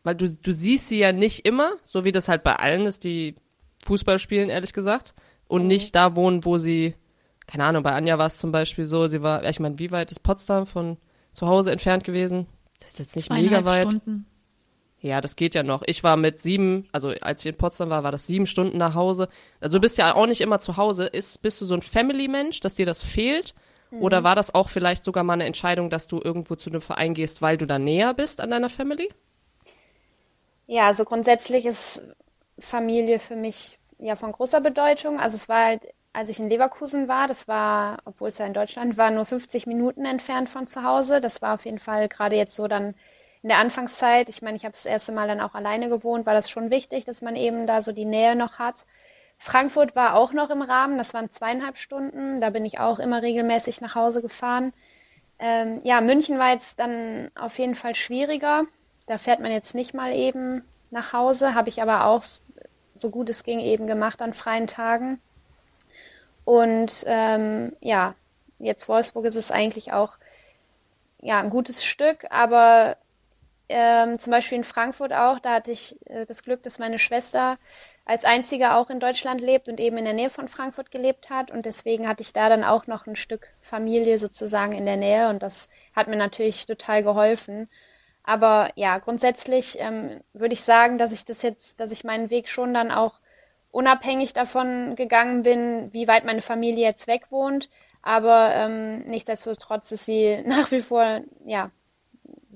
weil du, du siehst sie ja nicht immer, so wie das halt bei allen ist, die Fußball spielen, ehrlich gesagt, und mhm. nicht da wohnen, wo sie, keine Ahnung, bei Anja war es zum Beispiel so, sie war, ich meine, wie weit ist Potsdam von zu Hause entfernt gewesen? Das ist jetzt nicht mega weit. Stunden. Ja, das geht ja noch. Ich war mit sieben, also als ich in Potsdam war, war das sieben Stunden nach Hause. Also du bist ja auch nicht immer zu Hause. Ist, bist du so ein Family-Mensch, dass dir das fehlt? Mhm. Oder war das auch vielleicht sogar mal eine Entscheidung, dass du irgendwo zu einem Verein gehst, weil du da näher bist an deiner Family? Ja, also grundsätzlich ist Familie für mich ja von großer Bedeutung. Also es war halt als ich in Leverkusen war, das war, obwohl es ja in Deutschland war, nur 50 Minuten entfernt von zu Hause. Das war auf jeden Fall gerade jetzt so dann in der Anfangszeit. Ich meine, ich habe das erste Mal dann auch alleine gewohnt, war das schon wichtig, dass man eben da so die Nähe noch hat. Frankfurt war auch noch im Rahmen, das waren zweieinhalb Stunden. Da bin ich auch immer regelmäßig nach Hause gefahren. Ähm, ja, München war jetzt dann auf jeden Fall schwieriger. Da fährt man jetzt nicht mal eben nach Hause, habe ich aber auch so gut es ging eben gemacht an freien Tagen. Und ähm, ja, jetzt Wolfsburg ist es eigentlich auch ja, ein gutes Stück, aber ähm, zum Beispiel in Frankfurt auch, da hatte ich äh, das Glück, dass meine Schwester als einzige auch in Deutschland lebt und eben in der Nähe von Frankfurt gelebt hat. Und deswegen hatte ich da dann auch noch ein Stück Familie sozusagen in der Nähe und das hat mir natürlich total geholfen. Aber ja, grundsätzlich ähm, würde ich sagen, dass ich das jetzt, dass ich meinen Weg schon dann auch unabhängig davon gegangen bin, wie weit meine Familie jetzt weg wohnt. Aber ähm, nichtsdestotrotz ist sie nach wie vor ja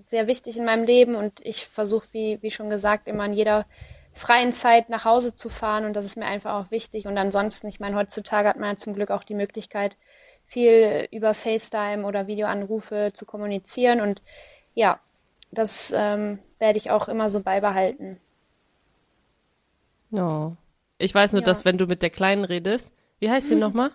sehr wichtig in meinem Leben und ich versuche, wie, wie schon gesagt, immer in jeder freien Zeit nach Hause zu fahren und das ist mir einfach auch wichtig. Und ansonsten, ich meine, heutzutage hat man ja zum Glück auch die Möglichkeit, viel über FaceTime oder Videoanrufe zu kommunizieren und ja, das ähm, werde ich auch immer so beibehalten. Ja. Ich weiß nur, ja. dass wenn du mit der Kleinen redest, wie heißt sie nochmal?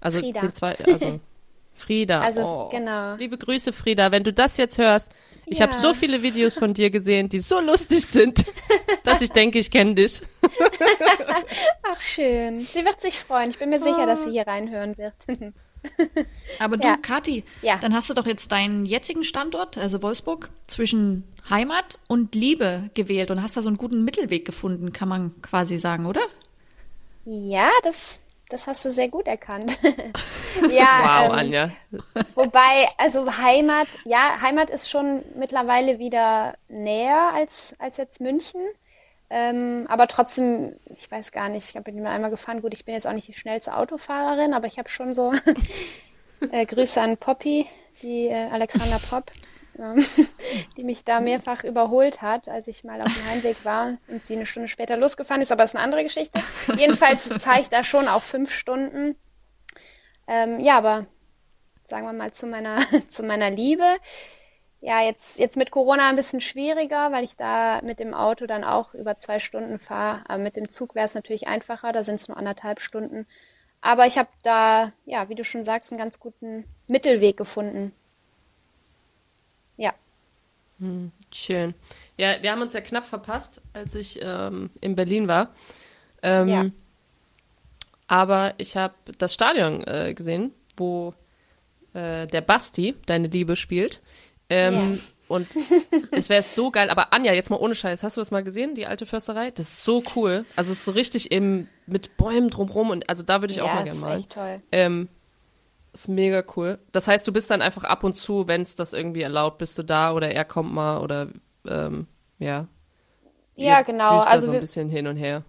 Also Frieda. den zwei, also Frieda. Also oh. genau. Liebe Grüße, Frieda. Wenn du das jetzt hörst, ich ja. habe so viele Videos von dir gesehen, die so lustig sind, dass ich denke, ich kenne dich. Ach schön. Sie wird sich freuen. Ich bin mir sicher, dass sie hier reinhören wird. Aber du, ja. Kathi, ja. dann hast du doch jetzt deinen jetzigen Standort, also Wolfsburg, zwischen Heimat und Liebe gewählt und hast da so einen guten Mittelweg gefunden, kann man quasi sagen, oder? Ja, das das hast du sehr gut erkannt. ja, wow, ähm, Anja. Wobei, also Heimat, ja, Heimat ist schon mittlerweile wieder näher als, als jetzt München. Ähm, aber trotzdem, ich weiß gar nicht, ich bin einmal gefahren. Gut, ich bin jetzt auch nicht die schnellste Autofahrerin, aber ich habe schon so äh, Grüße an Poppy, die äh, Alexander Popp. die mich da mehrfach überholt hat, als ich mal auf dem Heimweg war und sie eine Stunde später losgefahren ist, aber das ist eine andere Geschichte. Jedenfalls fahre ich da schon auch fünf Stunden. Ähm, ja, aber sagen wir mal zu meiner, zu meiner Liebe. Ja, jetzt, jetzt mit Corona ein bisschen schwieriger, weil ich da mit dem Auto dann auch über zwei Stunden fahre. Aber mit dem Zug wäre es natürlich einfacher, da sind es nur anderthalb Stunden. Aber ich habe da, ja, wie du schon sagst, einen ganz guten Mittelweg gefunden. Ja. Hm, schön. Ja, wir haben uns ja knapp verpasst, als ich ähm, in Berlin war. Ähm, ja. Aber ich habe das Stadion äh, gesehen, wo äh, der Basti, deine Liebe, spielt. Ähm, ja. Und es wäre so geil. Aber Anja, jetzt mal ohne Scheiß, hast du das mal gesehen, die alte Försterei? Das ist so cool. Also es ist so richtig eben mit Bäumen drumherum und also da würde ich ja, auch mal gerne mal. Ja, ist echt toll. Ähm, ist mega cool. Das heißt, du bist dann einfach ab und zu, wenn es das irgendwie erlaubt, bist du da oder er kommt mal oder ähm, ja. Ja, genau. Also so ein bisschen hin und her.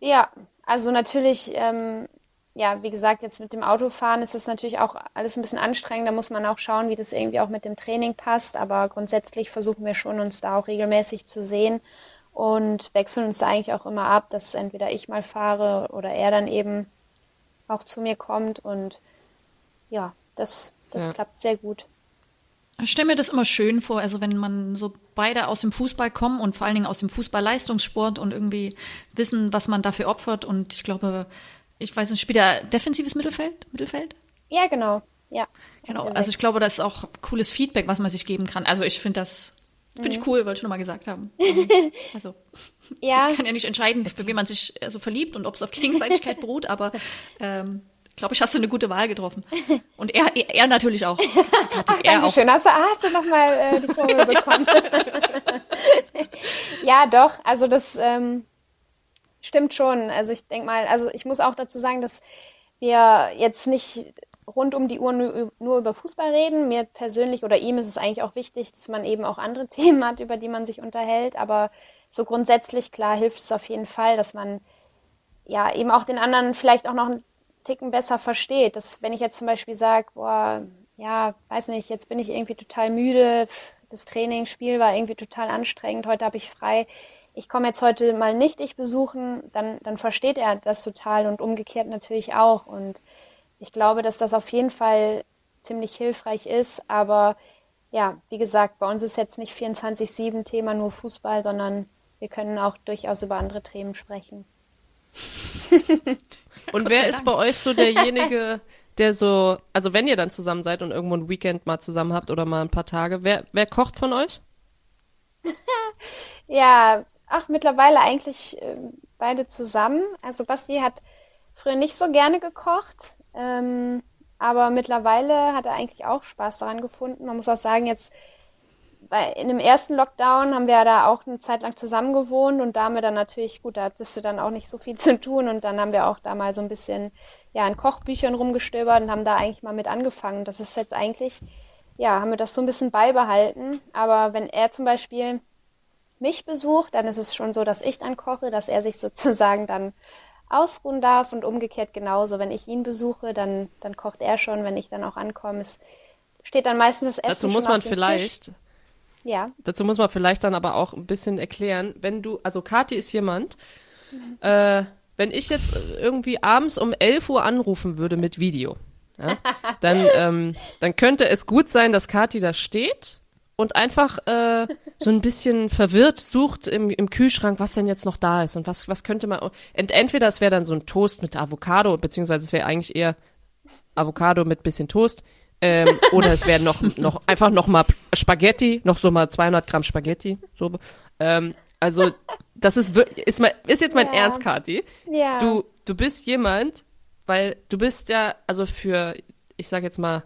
Ja, also natürlich, ähm, ja, wie gesagt, jetzt mit dem Autofahren ist das natürlich auch alles ein bisschen anstrengend. Da muss man auch schauen, wie das irgendwie auch mit dem Training passt. Aber grundsätzlich versuchen wir schon, uns da auch regelmäßig zu sehen und wechseln uns da eigentlich auch immer ab, dass entweder ich mal fahre oder er dann eben auch zu mir kommt und ja, das, das ja. klappt sehr gut. Ich stelle mir das immer schön vor, also wenn man so beide aus dem Fußball kommen und vor allen Dingen aus dem Fußball-Leistungssport und irgendwie wissen, was man dafür opfert. Und ich glaube, ich weiß nicht, spielt er defensives Mittelfeld? Mittelfeld? Ja, genau. Ja. Genau. Also ich glaube, das ist auch cooles Feedback, was man sich geben kann. Also ich finde das Finde ich mhm. cool, wollte ich nur mal gesagt haben. Also, ja. man kann ja nicht entscheiden, für wen man sich so verliebt und ob es auf Gegenseitigkeit beruht, aber ähm, glaube ich, hast du eine gute Wahl getroffen. Und er, er, er natürlich auch. Ach, er danke schön. Hast du, hast du nochmal äh, die Kurve bekommen? ja, doch. Also das ähm, stimmt schon. Also ich denke mal, also ich muss auch dazu sagen, dass wir jetzt nicht rund um die Uhr nur, über Fußball reden. Mir persönlich oder ihm ist es eigentlich auch wichtig, dass man eben auch andere Themen hat, über die man sich unterhält. Aber so grundsätzlich, klar, hilft es auf jeden Fall, dass man ja eben auch den anderen vielleicht auch noch Ticken besser versteht. Dass wenn ich jetzt zum Beispiel sage, boah, ja, weiß nicht, jetzt bin ich irgendwie total müde, das Trainingsspiel war irgendwie total anstrengend, heute habe ich frei, ich komme jetzt heute mal nicht dich besuchen, dann, dann versteht er das total und umgekehrt natürlich auch. Und ich glaube, dass das auf jeden Fall ziemlich hilfreich ist. Aber ja, wie gesagt, bei uns ist jetzt nicht 24-7 Thema nur Fußball, sondern wir können auch durchaus über andere Themen sprechen. Und wer ist bei euch so derjenige, der so, also wenn ihr dann zusammen seid und irgendwo ein Weekend mal zusammen habt oder mal ein paar Tage, wer, wer kocht von euch? Ja, ach, mittlerweile eigentlich äh, beide zusammen. Also Basti hat früher nicht so gerne gekocht, ähm, aber mittlerweile hat er eigentlich auch Spaß daran gefunden. Man muss auch sagen, jetzt bei, in dem ersten Lockdown haben wir ja da auch eine Zeit lang zusammen gewohnt und da haben wir dann natürlich, gut, da hattest du dann auch nicht so viel zu tun und dann haben wir auch da mal so ein bisschen ja, in Kochbüchern rumgestöbert und haben da eigentlich mal mit angefangen. Das ist jetzt eigentlich, ja, haben wir das so ein bisschen beibehalten. Aber wenn er zum Beispiel mich besucht, dann ist es schon so, dass ich dann koche, dass er sich sozusagen dann ausruhen darf und umgekehrt genauso. Wenn ich ihn besuche, dann, dann kocht er schon, wenn ich dann auch ankomme. Es steht dann meistens das Essen Dazu muss man vielleicht, Tisch. Ja. dazu muss man vielleicht dann aber auch ein bisschen erklären, wenn du, also Kathi ist jemand, äh, wenn ich jetzt irgendwie abends um 11 Uhr anrufen würde mit Video, ja, dann, ähm, dann könnte es gut sein, dass Kathi da steht und einfach äh, so ein bisschen verwirrt sucht im, im Kühlschrank, was denn jetzt noch da ist und was, was könnte man. Ent, entweder es wäre dann so ein Toast mit Avocado, beziehungsweise es wäre eigentlich eher Avocado mit bisschen Toast. Ähm, oder es wäre noch, noch einfach noch mal Spaghetti, noch so mal 200 Gramm Spaghetti. So. Ähm, also das ist, ist, mal, ist jetzt mein Ja. Ernst, Kathi. Ja. Du, du bist jemand, weil du bist ja, also für, ich sag jetzt mal,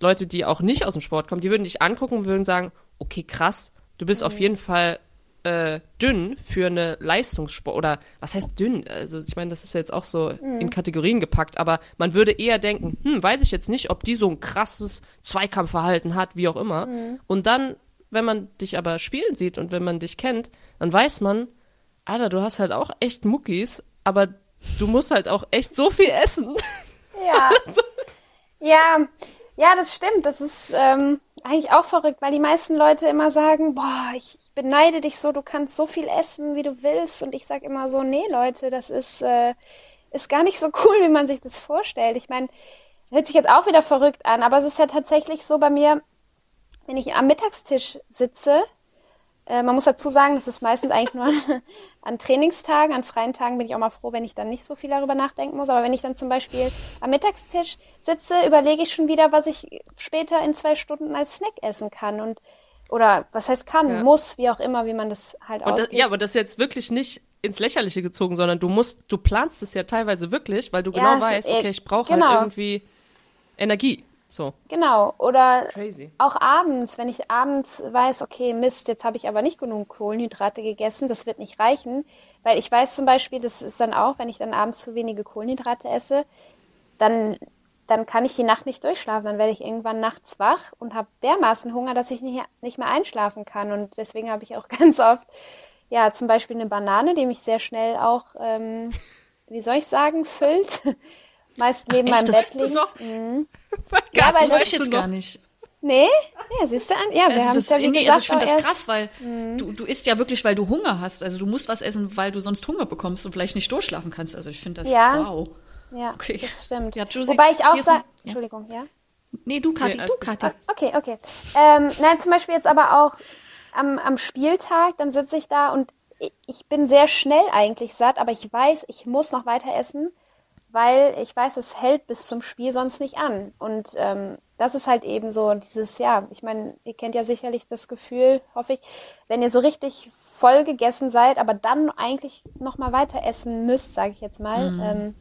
Leute, die auch nicht aus dem Sport kommen, die würden dich angucken und würden sagen, okay, krass, du bist auf jeden Fall äh, dünn für eine Leistungssport oder was heißt dünn? Also ich meine, das ist ja jetzt auch so in Kategorien gepackt, aber man würde eher denken, hm, weiß ich jetzt nicht, ob die so ein krasses Zweikampfverhalten hat, wie auch immer. Und dann, wenn man dich aber spielen sieht und wenn man dich kennt, dann weiß man, Alter, du hast halt auch echt Muckis, aber du musst halt auch echt so viel essen. Ja. ja, ja, das stimmt. Das ist ähm, eigentlich auch verrückt, weil die meisten Leute immer sagen, boah, ich, ich beneide dich so, du kannst so viel essen, wie du willst. Und ich sage immer so, nee, Leute, das ist, äh, ist gar nicht so cool, wie man sich das vorstellt. Ich meine, hört sich jetzt auch wieder verrückt an, aber es ist ja tatsächlich so bei mir, wenn ich am Mittagstisch sitze, äh, man muss dazu sagen, das ist meistens eigentlich nur an Trainingstagen, an freien Tagen bin ich auch mal froh, wenn ich dann nicht so viel darüber nachdenken muss. Aber wenn ich dann zum Beispiel am Mittagstisch sitze, überlege ich schon wieder, was ich später in zwei Stunden als Snack essen kann und oder was heißt kann, Ja. muss, wie auch immer, wie man das halt Und das, ja, aber das ist jetzt wirklich nicht ins Lächerliche gezogen, sondern du musst, du planst es ja teilweise wirklich, weil du genau weißt, äh, okay, ich brauche genau. halt irgendwie Energie. So, Genau. Oder crazy. auch abends, wenn ich abends weiß, okay, Mist, jetzt habe ich aber nicht genug Kohlenhydrate gegessen, das wird nicht reichen, weil ich weiß zum Beispiel, das ist dann auch, wenn ich dann abends zu wenige Kohlenhydrate esse, dann, dann kann ich die Nacht nicht durchschlafen, dann werde ich irgendwann nachts wach und habe dermaßen Hunger, dass ich nicht, nicht mehr einschlafen kann und deswegen habe ich auch ganz oft, ja, zum Beispiel eine Banane, die mich sehr schnell auch, ähm, wie soll ich sagen, füllt. Meist neben echt? meinem Bett liegt. noch? Ja, Das weil das ich jetzt gar nicht. Nee, ja, siehst du an. Ja, wir Also haben das, ja wie nee, gesagt also ich finde das erst- krass, weil du, du isst ja wirklich, weil du Hunger hast. Also du musst was essen, weil du sonst Hunger bekommst und vielleicht nicht durchschlafen kannst. Also ich finde das Ja. wow. Ja, Okay. das stimmt. Ja, Josie, Wobei ich auch sage. Entschuldigung, ja. Nee, du, Kathi, Nee, du. Kathi. Okay, okay. Ähm, nein, zum Beispiel jetzt aber auch am, am Spieltag, dann sitze ich da und ich, ich bin sehr schnell eigentlich satt, aber ich weiß, ich muss noch weiter essen, weil ich weiß, es hält bis zum Spiel sonst nicht an. Und ähm, das ist halt eben so dieses, ja, ich meine, ihr kennt ja sicherlich das Gefühl, hoffe ich, wenn ihr so richtig voll gegessen seid, aber dann eigentlich noch mal weiter essen müsst, sage ich jetzt mal. Ähm,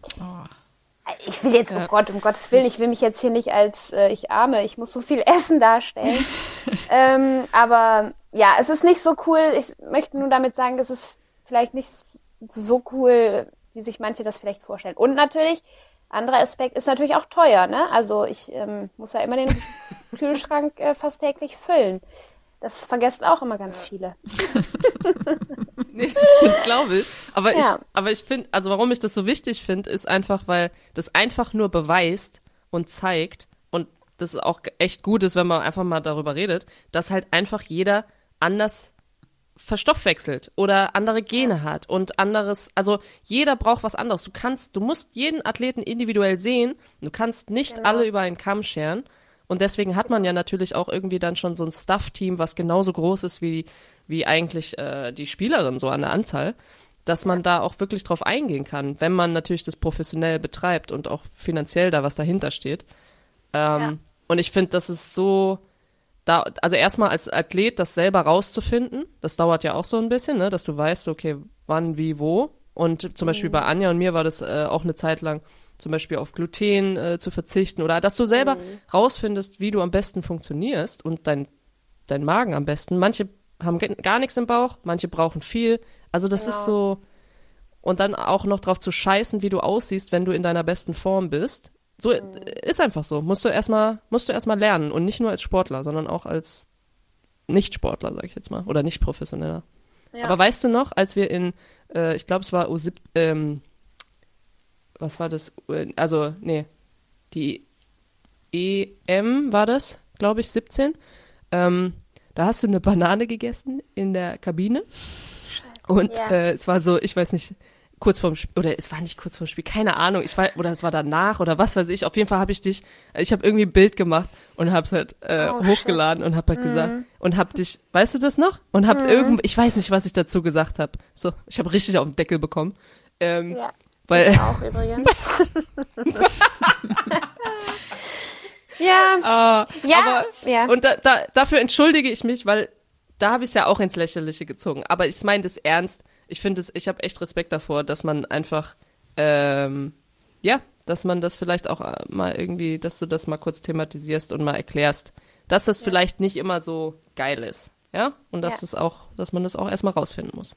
ich will jetzt, Ja. oh Gott, um Gottes Willen, ich will mich jetzt hier nicht als äh, ich arme, ich muss so viel essen darstellen. ähm, aber ja, es ist nicht so cool. Ich möchte nur damit sagen, es ist vielleicht nicht so cool, wie sich manche das vielleicht vorstellen. Und natürlich, anderer Aspekt ist natürlich auch teuer. Ne? Also ich ähm, muss ja immer den Kühlschrank äh, fast täglich füllen. Das vergessen auch immer ganz viele. Nee, das glaube ich. Aber Ja. ich, aber ich finde, also warum ich das so wichtig finde, ist einfach, weil das einfach nur beweist und zeigt und das auch echt gut ist, wenn man einfach mal darüber redet, dass halt einfach jeder anders verstoffwechselt oder andere Gene hat und anderes, also jeder braucht was anderes. Du kannst, du musst jeden Athleten individuell sehen, du kannst nicht alle über einen Kamm scheren. Und deswegen hat man ja natürlich auch irgendwie dann schon so ein Stuff-Team, was genauso groß ist wie, wie eigentlich äh, die Spielerin, so an der Anzahl, dass man da auch wirklich drauf eingehen kann, wenn man natürlich das professionell betreibt und auch finanziell da was dahinter steht. Ähm, Ja. Und ich finde, das ist so, da, also erstmal als Athlet das selber rauszufinden, das dauert ja auch so ein bisschen, ne, dass du weißt, okay, wann, wie, wo. Und zum Beispiel bei Anja und mir war das äh, auch eine Zeit lang, zum Beispiel auf Gluten äh, zu verzichten oder dass du selber mhm. rausfindest, wie du am besten funktionierst und dein, dein Magen am besten. Manche haben gar nichts im Bauch, manche brauchen viel. Also das genau. ist so. Und dann auch noch drauf zu scheißen, wie du aussiehst, wenn du in deiner besten Form bist. So mhm. ist einfach so. Musst du erstmal, musst du erstmal lernen. Und nicht nur als Sportler, sondern auch als Nicht-Sportler, sag ich jetzt mal. Oder nicht professioneller. Ja. Aber weißt du noch, als wir in, äh, ich glaube, es war U7, ähm, was war das? Also, nee, die EM war das, glaube ich, 17. Ähm, da hast du eine Banane gegessen in der Kabine. Und ja. äh, es war so, ich weiß nicht, kurz vorm Spiel, oder es war nicht kurz vorm Spiel, keine Ahnung, ich weiß, oder es war danach oder was weiß ich. Auf jeden Fall habe ich dich, ich habe irgendwie ein Bild gemacht und habe es halt äh, oh, hochgeladen shit. und habe halt mhm. gesagt und habe dich, weißt du das noch? Und habe mhm. irgend, ich weiß nicht, was ich dazu gesagt habe. So, ich habe richtig auf den Deckel bekommen. Ähm, ja. Weil, ich auch übrigens. ja. Uh, ja. Aber, ja. Und da, da, dafür entschuldige ich mich, weil da habe ich es ja auch ins Lächerliche gezogen. Aber ich meine das ernst. Ich finde es, ich habe echt Respekt davor, dass man einfach, ähm, ja, dass man das vielleicht auch äh, mal irgendwie, dass du das mal kurz thematisierst und mal erklärst, dass das ja. vielleicht nicht immer so geil ist. Ja? Und dass ja. das auch, dass man das auch erstmal rausfinden muss.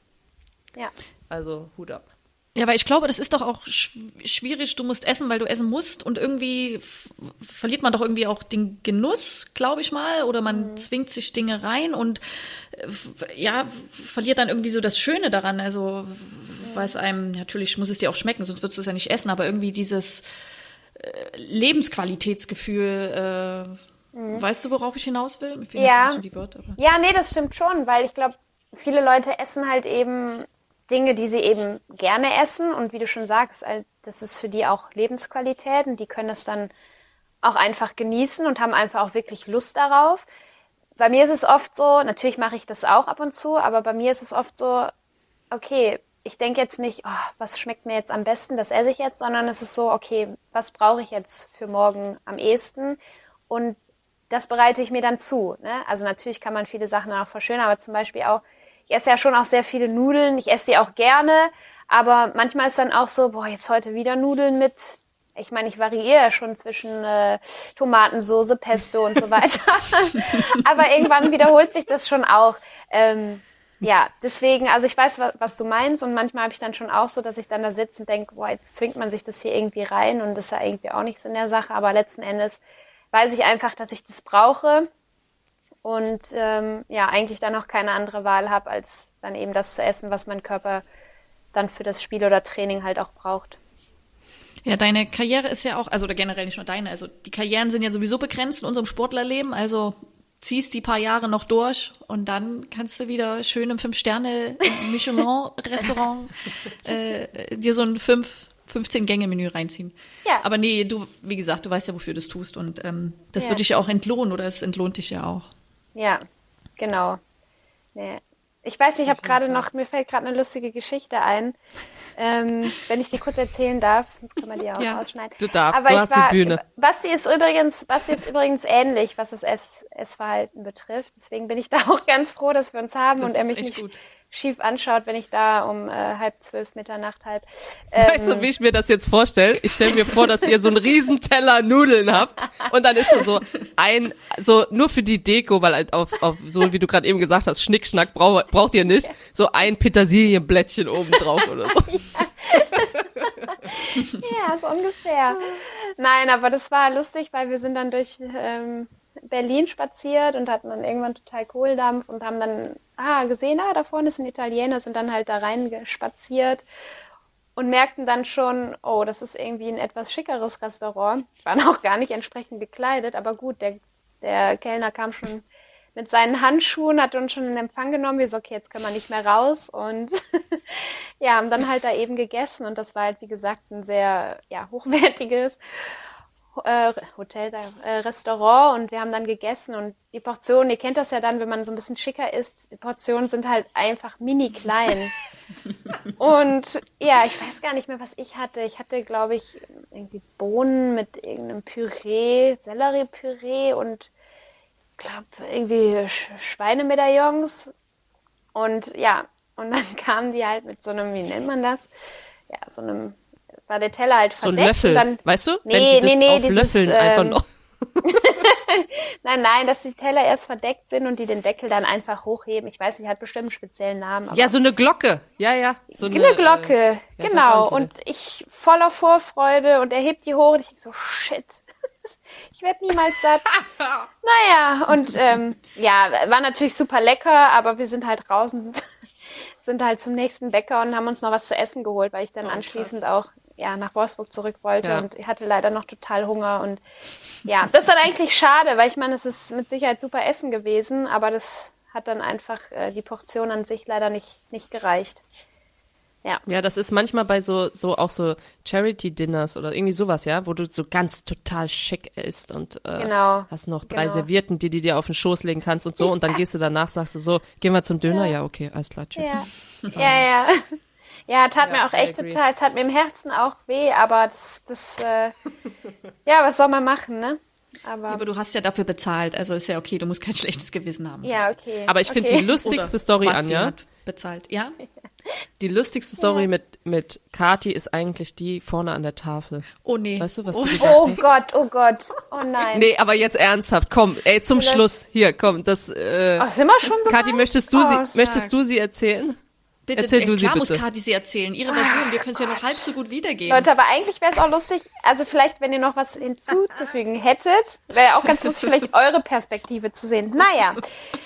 Ja. Also Hut ab. Ja, weil ich glaube, das ist doch auch schwierig. Du musst essen, weil du essen musst und irgendwie verliert man doch irgendwie auch den Genuss, glaube ich mal, oder man mhm. zwingt sich Dinge rein und äh, ja, verliert dann irgendwie so das Schöne daran. Also, weil es einem, natürlich muss es dir auch schmecken, sonst würdest du es ja nicht essen, aber irgendwie dieses äh, Lebensqualitätsgefühl, äh, mhm. weißt du, worauf ich hinaus will? Ja. Wörter, ja, nee, das stimmt schon, weil ich glaube, viele Leute essen halt eben Dinge, die sie eben gerne essen und wie du schon sagst, das ist für die auch Lebensqualität und die können es dann auch einfach genießen und haben einfach auch wirklich Lust darauf. Bei mir ist es oft so, natürlich mache ich das auch ab und zu, aber bei mir ist es oft so, okay, ich denke jetzt nicht, oh, was schmeckt mir jetzt am besten, das esse ich jetzt, sondern es ist so, okay, was brauche ich jetzt für morgen am ehesten? Und das bereite ich mir dann zu. Ne? Also natürlich kann man viele Sachen dann auch verschönern, aber zum Beispiel auch ich esse ja schon auch sehr viele Nudeln. Ich esse sie auch gerne. Aber manchmal ist dann auch so, boah, jetzt heute wieder Nudeln mit. Ich meine, ich variiere ja schon zwischen äh, Tomatensoße, Pesto und so weiter. aber irgendwann wiederholt sich das schon auch. Ähm, ja, deswegen, also ich weiß, was, was du meinst und manchmal habe ich dann schon auch so, dass ich dann da sitze und denke, boah, jetzt zwingt man sich das hier irgendwie rein und das ist ja irgendwie auch nichts in der Sache, aber letzten Endes weiß ich einfach, dass ich das brauche und ähm, ja, eigentlich dann auch keine andere Wahl habe, als dann eben das zu essen, was mein Körper dann für das Spiel oder Training halt auch braucht. Ja, deine Karriere ist ja auch, also oder generell nicht nur deine, also die Karrieren sind ja sowieso begrenzt in unserem Sportlerleben, also ziehst die paar Jahre noch durch und dann kannst du wieder schön im Fünf-Sterne-Michelin-Restaurant äh, dir so ein fünf 15-Gänge-Menü reinziehen. Ja. Aber nee, du, wie gesagt, du weißt ja, wofür du es tust und ähm, das ja. wird dich ja auch entlohnen oder es entlohnt dich ja auch. Ja, genau. Nee. Ich weiß, ich habe gerade noch, mir fällt gerade eine lustige Geschichte ein. Ähm, wenn ich die kurz erzählen darf, sonst kann man die auch ja, ausschneiden. Du darfst, Aber du hast war, die Bühne. Basti ist übrigens, Basti ist übrigens ähnlich, was das Ess, Essverhalten betrifft. Deswegen bin ich da auch ganz froh, dass wir uns haben das und er mich nicht gut schief anschaut, wenn ich da um äh, halb zwölf Mitternacht halb. Ähm, weißt du, wie ich mir das jetzt vorstelle? Ich stelle mir vor, dass ihr so einen riesen Teller Nudeln habt und dann ist da so ein, so nur für die Deko, weil halt auf, auf so wie du gerade eben gesagt hast, Schnickschnack brauch, braucht ihr nicht, so ein Petersilienblättchen oben drauf oder so. ja, so ungefähr. Nein, aber das war lustig, weil wir sind dann durch ähm, Berlin spaziert und hatten dann irgendwann total Kohldampf und haben dann ah, gesehen, ah, da vorne ist ein Italiener, sind dann halt da reingespaziert und merkten dann schon, oh, das ist irgendwie ein etwas schickeres Restaurant. Waren auch gar nicht entsprechend gekleidet, aber gut, der, der Kellner kam schon mit seinen Handschuhen, hat uns schon in Empfang genommen. Wir so, okay, jetzt können wir nicht mehr raus und ja, haben dann halt da eben gegessen und das war halt, wie gesagt, ein sehr ja, hochwertiges äh, Hotel, äh, Restaurant und wir haben dann gegessen und die Portionen, ihr kennt das ja dann, wenn man so ein bisschen schicker ist, die Portionen sind halt einfach mini klein. und ja, ich weiß gar nicht mehr, was ich hatte. Ich hatte, glaube ich, irgendwie Bohnen mit irgendeinem Püree, Selleriepüree und glaube, irgendwie Schweinemedaillons. Und ja, und dann kamen die halt mit so einem, wie nennt man das? Ja, so einem, war der Teller halt verdeckt. So ein Löffel, dann, weißt du? Nee, Wenn die das nee, nee, auf dieses, Löffeln einfach ähm, noch. nein, nein, dass die Teller erst verdeckt sind und die den Deckel dann einfach hochheben. Ich weiß nicht, hat bestimmt einen speziellen Namen. Ja, so eine Glocke. Ja, ja. So eine, äh, Glocke, ja, ich weiß genau. Und ich voller Vorfreude und er hebt die hoch und ich denke so, shit. Ich werde niemals satt. naja, und ähm, ja, war natürlich super lecker, aber wir sind halt draußen, sind halt zum nächsten Bäcker und haben uns noch was zu essen geholt, weil ich dann Oh, anschließend auch ja, nach Wolfsburg zurück wollte Ja. und hatte leider noch total Hunger und ja, das ist dann eigentlich schade, weil ich meine, es ist mit Sicherheit super Essen gewesen, aber das hat dann einfach äh, die Portion an sich leider nicht, nicht gereicht. Ja. Ja, das ist manchmal bei so, so auch so Charity-Dinners oder irgendwie sowas, ja, wo du so ganz total schick isst und äh, Genau, hast noch drei genau. Servierten, die du dir auf den Schoß legen kannst und so und dann gehst du danach, sagst du so, gehen wir zum Döner? Ja, okay, alles klar, tschüss. Ja, ja, ja. Ja, tat Ja, mir auch I echt agree. total, es hat mir im Herzen auch weh, aber das, das äh, ja, was soll man machen, ne? Aber, Aber du hast ja dafür bezahlt, also ist ja okay, du musst kein schlechtes Gewissen haben. ja, okay. Aber ich finde okay. die lustigste Oder Story, Basti Anja, hat bezahlt. Ja? die lustigste Story mit, mit Kati ist eigentlich die vorne an der Tafel. Oh nee. Weißt du, was oh, du gesagt Oh hast? Gott, oh Gott, oh nein. Nee, aber jetzt ernsthaft, komm, ey, zum Schluss, hier, komm, das, äh, Ach, sind wir schon so Kathi, möchtest du Oh, sie, stark. möchtest du sie erzählen? Bitte, Erzähl äh, du sie klar muss bitte. Kathi sie erzählen. Ihre Version, wir können es ja noch halb so gut wiedergeben. Leute, aber eigentlich wäre es auch lustig, also vielleicht, wenn ihr noch was hinzuzufügen hättet, wäre auch ganz lustig, vielleicht eure Perspektive zu sehen. Naja,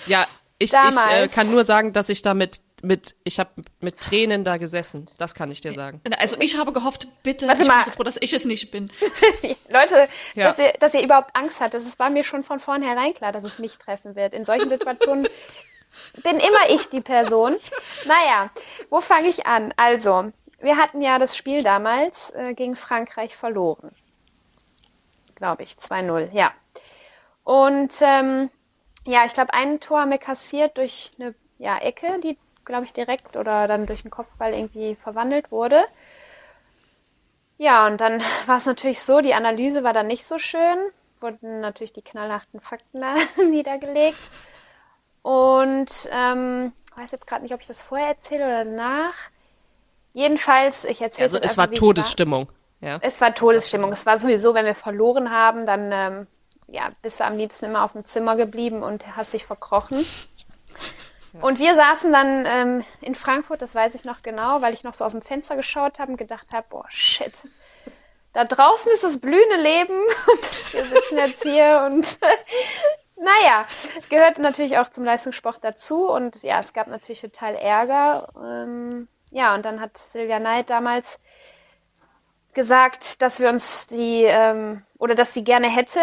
Ja, ich, ich äh, kann nur sagen, dass ich da mit, mit ich habe mit Tränen da gesessen. Das kann ich dir sagen. Also ich habe gehofft, bitte, Warte ich mal. bin so froh, dass ich es nicht bin. Leute, Ja. dass, ihr, dass ihr überhaupt Angst hattet, das war mir schon von vornherein klar, dass es mich treffen wird. In solchen Situationen bin immer ich die Person. Naja, wo fange ich an? Also, wir hatten ja das Spiel damals äh, gegen Frankreich verloren. Glaube ich, 2-0, ja. Und ähm, ja, ich glaube, ein Tor haben wir kassiert durch eine ja, Ecke, die, glaube ich, direkt oder dann durch einen Kopfball irgendwie verwandelt wurde. Ja, und dann war es natürlich so, die Analyse war dann nicht so schön, wurden natürlich die knallharten Fakten niedergelegt. Und ähm, weiß jetzt gerade nicht, ob ich das vorher erzähle oder danach. Jedenfalls, ich erzähle Also es war einfach, wie Todesstimmung. Ja. Es war Todesstimmung. Es war sowieso, wenn wir verloren haben, dann ähm, ja, bist du am liebsten immer auf dem Zimmer geblieben und hast dich verkrochen. Und wir saßen dann ähm, in Frankfurt, das weiß ich noch genau, weil ich noch so aus dem Fenster geschaut habe und gedacht habe, boah, shit. Da draußen ist das blühende Leben und wir sitzen jetzt hier und naja, gehört natürlich auch zum Leistungssport dazu und ja, es gab natürlich total Ärger. Ähm, ja, und dann hat Silvia Neid damals gesagt, dass wir uns die, ähm, oder dass sie gerne hätte,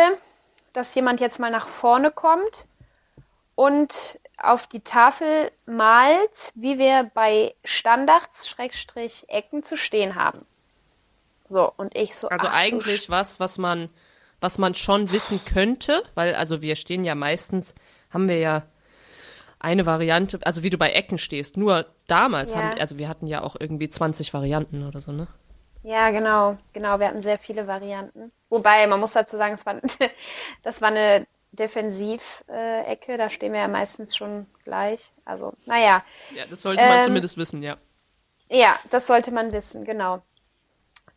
dass jemand jetzt mal nach vorne kommt und auf die Tafel malt, wie wir bei Standards, Schrägstrich, Ecken zu stehen haben. So, und ich so. Also eigentlich was, was man, was man schon wissen könnte, weil also wir stehen ja meistens, haben wir ja eine Variante, also wie du bei Ecken stehst. Nur damals Ja. haben, also wir hatten ja auch irgendwie 20 Varianten oder so, ne? Ja, genau, genau. Wir hatten sehr viele Varianten. Wobei, man muss dazu sagen, es war, das war eine Defensiv-Ecke. Da stehen wir ja meistens schon gleich. Also, naja. Ja, das sollte man Ähm, zumindest wissen, ja. Ja, das sollte man wissen, genau.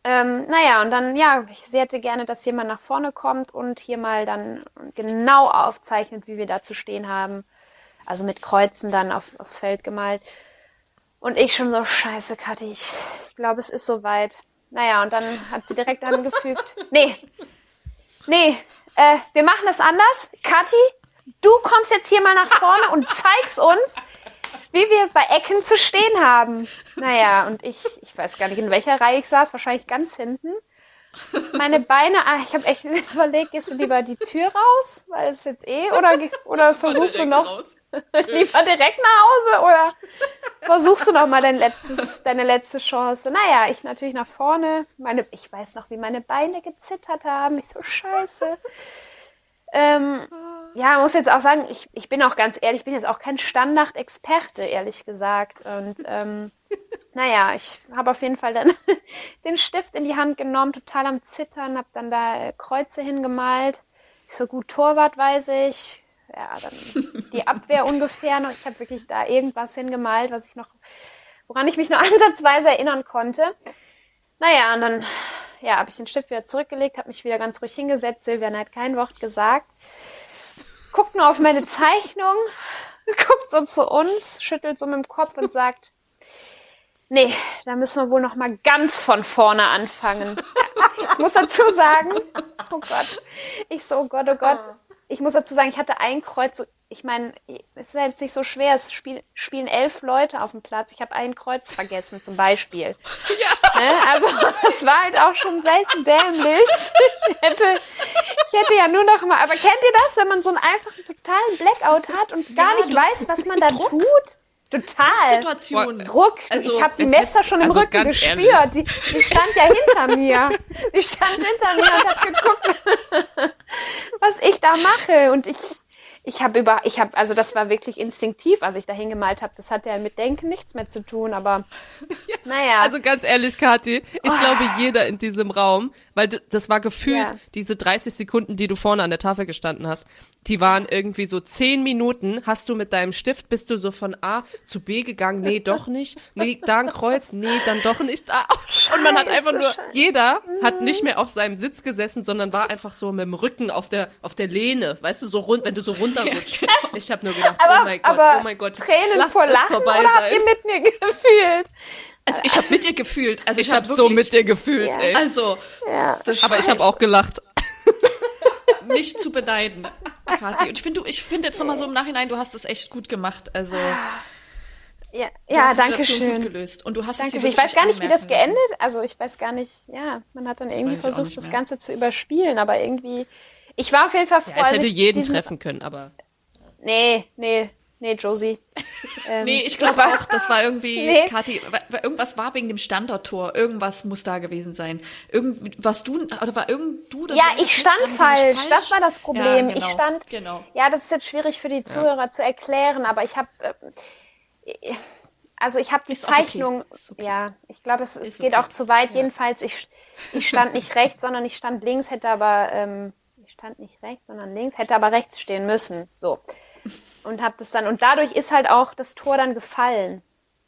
Ähm, naja, und dann, ja, sie hätte gerne, dass jemand nach vorne kommt und hier mal dann genau aufzeichnet, wie wir da zu stehen haben. Also mit Kreuzen dann auf, aufs Feld gemalt. Und ich schon so, scheiße, Kathi, ich, ich glaube, es ist soweit. Naja, und dann hat sie direkt angefügt, nee, nee, äh, wir machen das anders. Kathi, du kommst jetzt hier mal nach vorne und zeigst uns, wie wir bei Ecken zu stehen haben. Naja, und ich, ich weiß gar nicht, in welcher Reihe ich saß, wahrscheinlich ganz hinten. Meine Beine, ah, ich habe echt überlegt, gehst du lieber die Tür raus, weil es jetzt eh, oder, oder versuchst du noch lieber direkt nach Hause oder versuchst du noch mal dein letztes, deine letzte Chance? Naja, ich natürlich nach vorne. Meine, ich weiß noch, wie meine Beine gezittert haben. Ich so, scheiße. Ähm, ja, muss jetzt auch sagen, ich, ich bin auch ganz ehrlich, ich bin jetzt auch kein Standard-Experte, ehrlich gesagt. Und ähm, naja, ich habe auf jeden Fall dann den Stift in die Hand genommen, total am Zittern, habe dann da äh, Kreuze hingemalt. Ich so gut, Torwart weiß ich, ja, dann die Abwehr ungefähr noch. Ich habe wirklich da irgendwas hingemalt, was ich noch, woran ich mich nur ansatzweise erinnern konnte. Naja, und dann ja, habe ich den Stift wieder zurückgelegt, habe mich wieder ganz ruhig hingesetzt. Silvian hat kein Wort gesagt. Guckt nur auf meine Zeichnung, guckt so zu uns, schüttelt so mit dem Kopf und sagt, nee, da müssen wir wohl noch mal ganz von vorne anfangen. ich muss dazu sagen, oh Gott, ich so, oh Gott, oh Gott. Ich muss dazu sagen, ich hatte ein Kreuz, ich meine, es ist jetzt nicht so schwer, es spiel, spielen elf Leute auf dem Platz. Ich habe ein Kreuz vergessen, zum Beispiel. Ja. Ne? Also das war halt auch schon selten dämlich. Ich hätte, ich hätte ja nur noch mal, aber kennt ihr das, wenn man so einen einfachen totalen Blackout hat und gar ja, nicht weiß, was man da Druck. tut? Total. Situation. Druck. Also, ich habe die Messer schon im also Rücken gespürt. Die, die, stand ja hinter mir. Die stand hinter mir und hat geguckt, was ich da mache. Und ich, ich habe über, ich habe, also das war wirklich instinktiv, als ich da hingemalt habe. Das hat ja mit Denken nichts mehr zu tun, aber ja, naja. Also ganz ehrlich, Kathi, ich oh. glaube, jeder in diesem Raum, weil das war gefühlt ja. diese 30 Sekunden, die du vorne an der Tafel gestanden hast, die waren irgendwie so zehn Minuten, hast du mit deinem Stift, bist du so von A zu B gegangen, nee, doch nicht, nee, da ein Kreuz, nee, dann doch nicht, da. Und man hat einfach nur, jeder hat nicht mehr auf seinem Sitz gesessen, sondern war einfach so mit dem Rücken auf der, auf der Lehne, weißt du, so rund, wenn du so runterrutscht. Ich habe nur gedacht, aber, oh mein Gott, oh mein Gott, Tränen lass vor Lachen vorbei oder sein. habt ihr mit mir gefühlt? Also ich habe mit dir gefühlt. Also ich, ich habe so mit dir gefühlt, ja. ey. Also, ja. aber ich habe auch gelacht. Nicht zu beneiden, Kathi. Und ich finde, ich finde jetzt nochmal so im Nachhinein, du hast es echt gut gemacht. Also ja, ja danke schön. Gut gelöst. Und du hast danke es Ich weiß gar nicht, wie das geendet. Also ich weiß gar nicht. Ja, man hat dann das irgendwie versucht, das Ganze zu überspielen, aber irgendwie. Ich war auf jeden Fall froh. Ja, es hätte jeden treffen können, aber. Nee, nee, Nee, Josie. Ähm, nee, ich glaube auch, das war irgendwie, nee. Kathi, irgendwas war wegen dem Standorttor. Irgendwas muss da gewesen sein. Irgend, was du, oder war irgend du da? Ja, ich stand falsch. falsch. Das war das Problem. Ja, genau. Ich stand, genau. ja, das ist jetzt schwierig für die Zuhörer ja. zu erklären, aber ich habe, äh, also ich habe die ist Zeichnung, okay. okay. ja, ich glaube, es, es geht okay. auch zu weit. Ja. Jedenfalls, ich, ich stand nicht rechts, sondern ich stand links, hätte aber, ähm, ich stand nicht rechts, sondern links, hätte aber rechts stehen müssen. So und habe das dann und dadurch ist halt auch das Tor dann gefallen,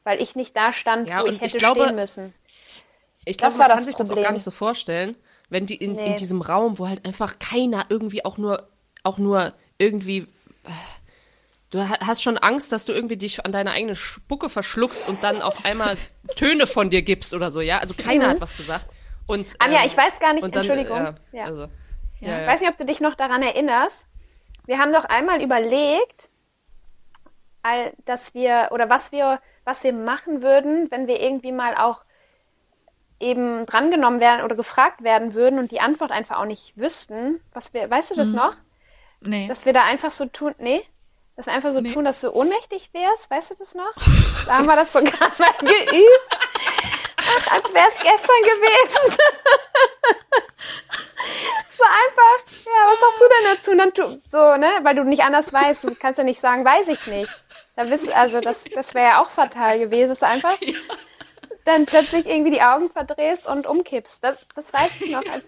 weil ich nicht da stand, ja, wo ich hätte ich glaube, stehen müssen. Ich glaube, man kann sich Problem. das auch gar nicht so vorstellen, wenn die in, nee. in diesem Raum, wo halt einfach keiner irgendwie auch nur auch nur irgendwie du hast schon Angst, dass du irgendwie dich an deine eigene Spucke verschluckst und dann auf einmal Töne von dir gibst oder so, ja? Also keiner mhm. hat was gesagt. Und, Anja, ähm, ich weiß gar nicht, dann, Entschuldigung. Äh, ja. Also, ja, ich weiß nicht, ob du dich noch daran erinnerst. Wir haben doch einmal überlegt, all, dass wir oder was wir, was wir machen würden, wenn wir irgendwie mal auch eben drangenommen werden oder gefragt werden würden und die Antwort einfach auch nicht wüssten, was wir, weißt du das hm. noch? Nee. Dass wir da einfach so tun, nee? Dass wir einfach so nee. tun, dass du ohnmächtig wärst, weißt du das noch? Da haben wir das sogar mal geübt. Als wäre es gestern gewesen. so einfach, ja, was sagst du denn dazu? Dann tu, so, ne, weil du nicht anders weißt, du kannst ja nicht sagen, weiß ich nicht. Da wissen, also das, das wäre ja auch fatal gewesen, dass du einfach ja. dann plötzlich irgendwie die Augen verdrehst und umkippst. Das, das weiß ich noch, als,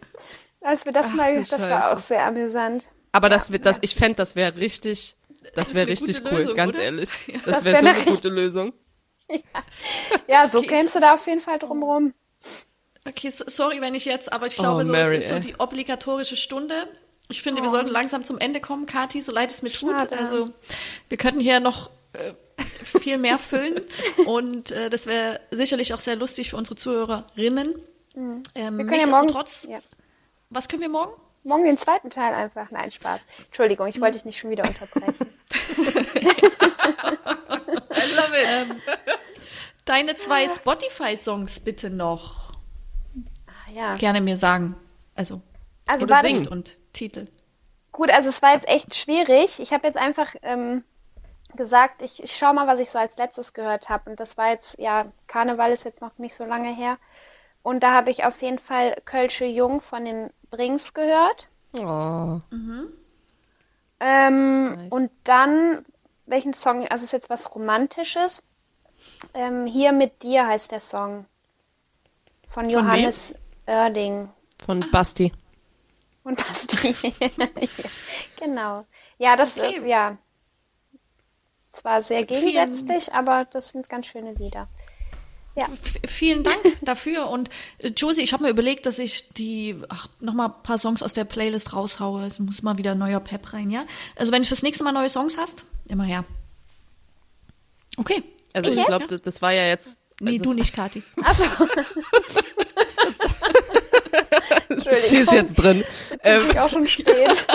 als wir das Ach, mal, das war auch sehr amüsant. Aber das wird, das, ich fände, das wäre richtig, das wäre richtig cool, Lösung, ganz oder? ehrlich. Das, wäre wär so eine gute Lösung. Ja, ja so okay, kämst du da auf jeden Fall drum rum. Okay, sorry, wenn ich jetzt, aber ich glaube, oh, so, Mary, ist so die obligatorische Stunde. Ich finde, oh. wir sollten langsam zum Ende kommen, Kathi, so leid es mir Schade. tut. Also, wir könnten hier noch äh, viel mehr füllen. Und äh, das wäre sicherlich auch sehr lustig für unsere Zuhörerinnen. Mhm. Ähm, wir können ja morgen. Ja. Was können wir morgen? Morgen den zweiten Teil einfach. Nein, Spaß. Entschuldigung, ich wollte dich nicht schon wieder unterbrechen. I love it. Ähm, deine zwei Spotify-Songs bitte noch. Ah, ja. Gerne mir sagen. Also, also oder singt und Titel. Gut, also es war jetzt echt schwierig. Ich habe jetzt einfach ähm, gesagt, ich, ich schaue mal, was ich so als letztes gehört habe. Und das war jetzt, ja, Karneval ist jetzt noch nicht so lange her. Und da habe ich auf jeden Fall Kölsche Jung von den Brings gehört. Oh. Mhm. Ähm, nice. Und dann, welchen Song, also ist jetzt was Romantisches. Ähm, Hier mit dir heißt der Song. Von, von Johannes wem? Oerding. Von Basti. Und Basti. genau. Ja, das Okay. ist ja zwar sehr gegensätzlich, aber das sind ganz schöne Lieder. V- Vielen Dank dafür. Und äh, Josie, ich habe mir überlegt, dass ich die ach, noch mal ein paar Songs aus der Playlist raushaue. Es muss mal wieder neuer Pep rein, ja? Also wenn du fürs nächste Mal neue Songs hast, immer her. Okay. Also ich Jetzt? glaube, das, das war ja jetzt. Nee, das, du nicht, Kathi. Achso. Sie ist jetzt drin. Ähm, Ist auch schon spät.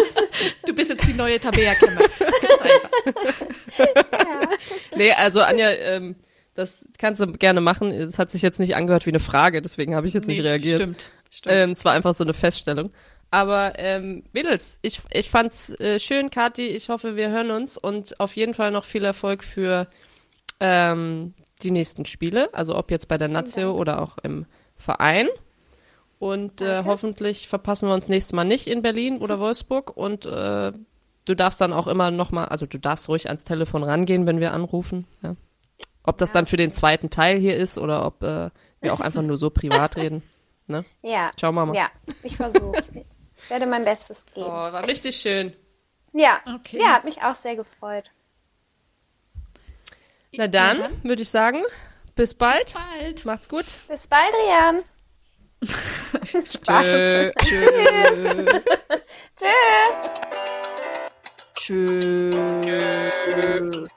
Du bist jetzt die neue Tabea Kemmer. Ganz einfach. nee, also Anja, ähm, das kannst du gerne machen. Es hat sich jetzt nicht angehört wie eine Frage, deswegen habe ich jetzt nicht Nee, reagiert. Stimmt. stimmt. Ähm, es war einfach so eine Feststellung. Aber ähm, Mädels, ich, ich fand's äh, schön, Kathi. Ich hoffe, wir hören uns und auf jeden Fall noch viel Erfolg für ähm, die nächsten Spiele. Also ob jetzt bei der Nazio oder auch im Verein. Und äh, hoffentlich verpassen wir uns nächstes Mal nicht in Berlin oder Wolfsburg. Und äh, du darfst dann auch immer noch mal, also du darfst ruhig ans Telefon rangehen, wenn wir anrufen. Ja. Ob das dann für den zweiten Teil hier ist oder ob äh, wir auch einfach nur so privat reden. Ne? Ja. Ciao, Mama. Ja, ich versuch's. Ich werde mein Bestes Oh, geben. war richtig schön. Ja. Okay. Ja, hat mich auch sehr gefreut. Na dann, würde ich sagen, bis bald. Bis bald. Macht's gut. Bis bald, Rian. Spaß. Tschö. Tschö. Tschüss. Tschüss.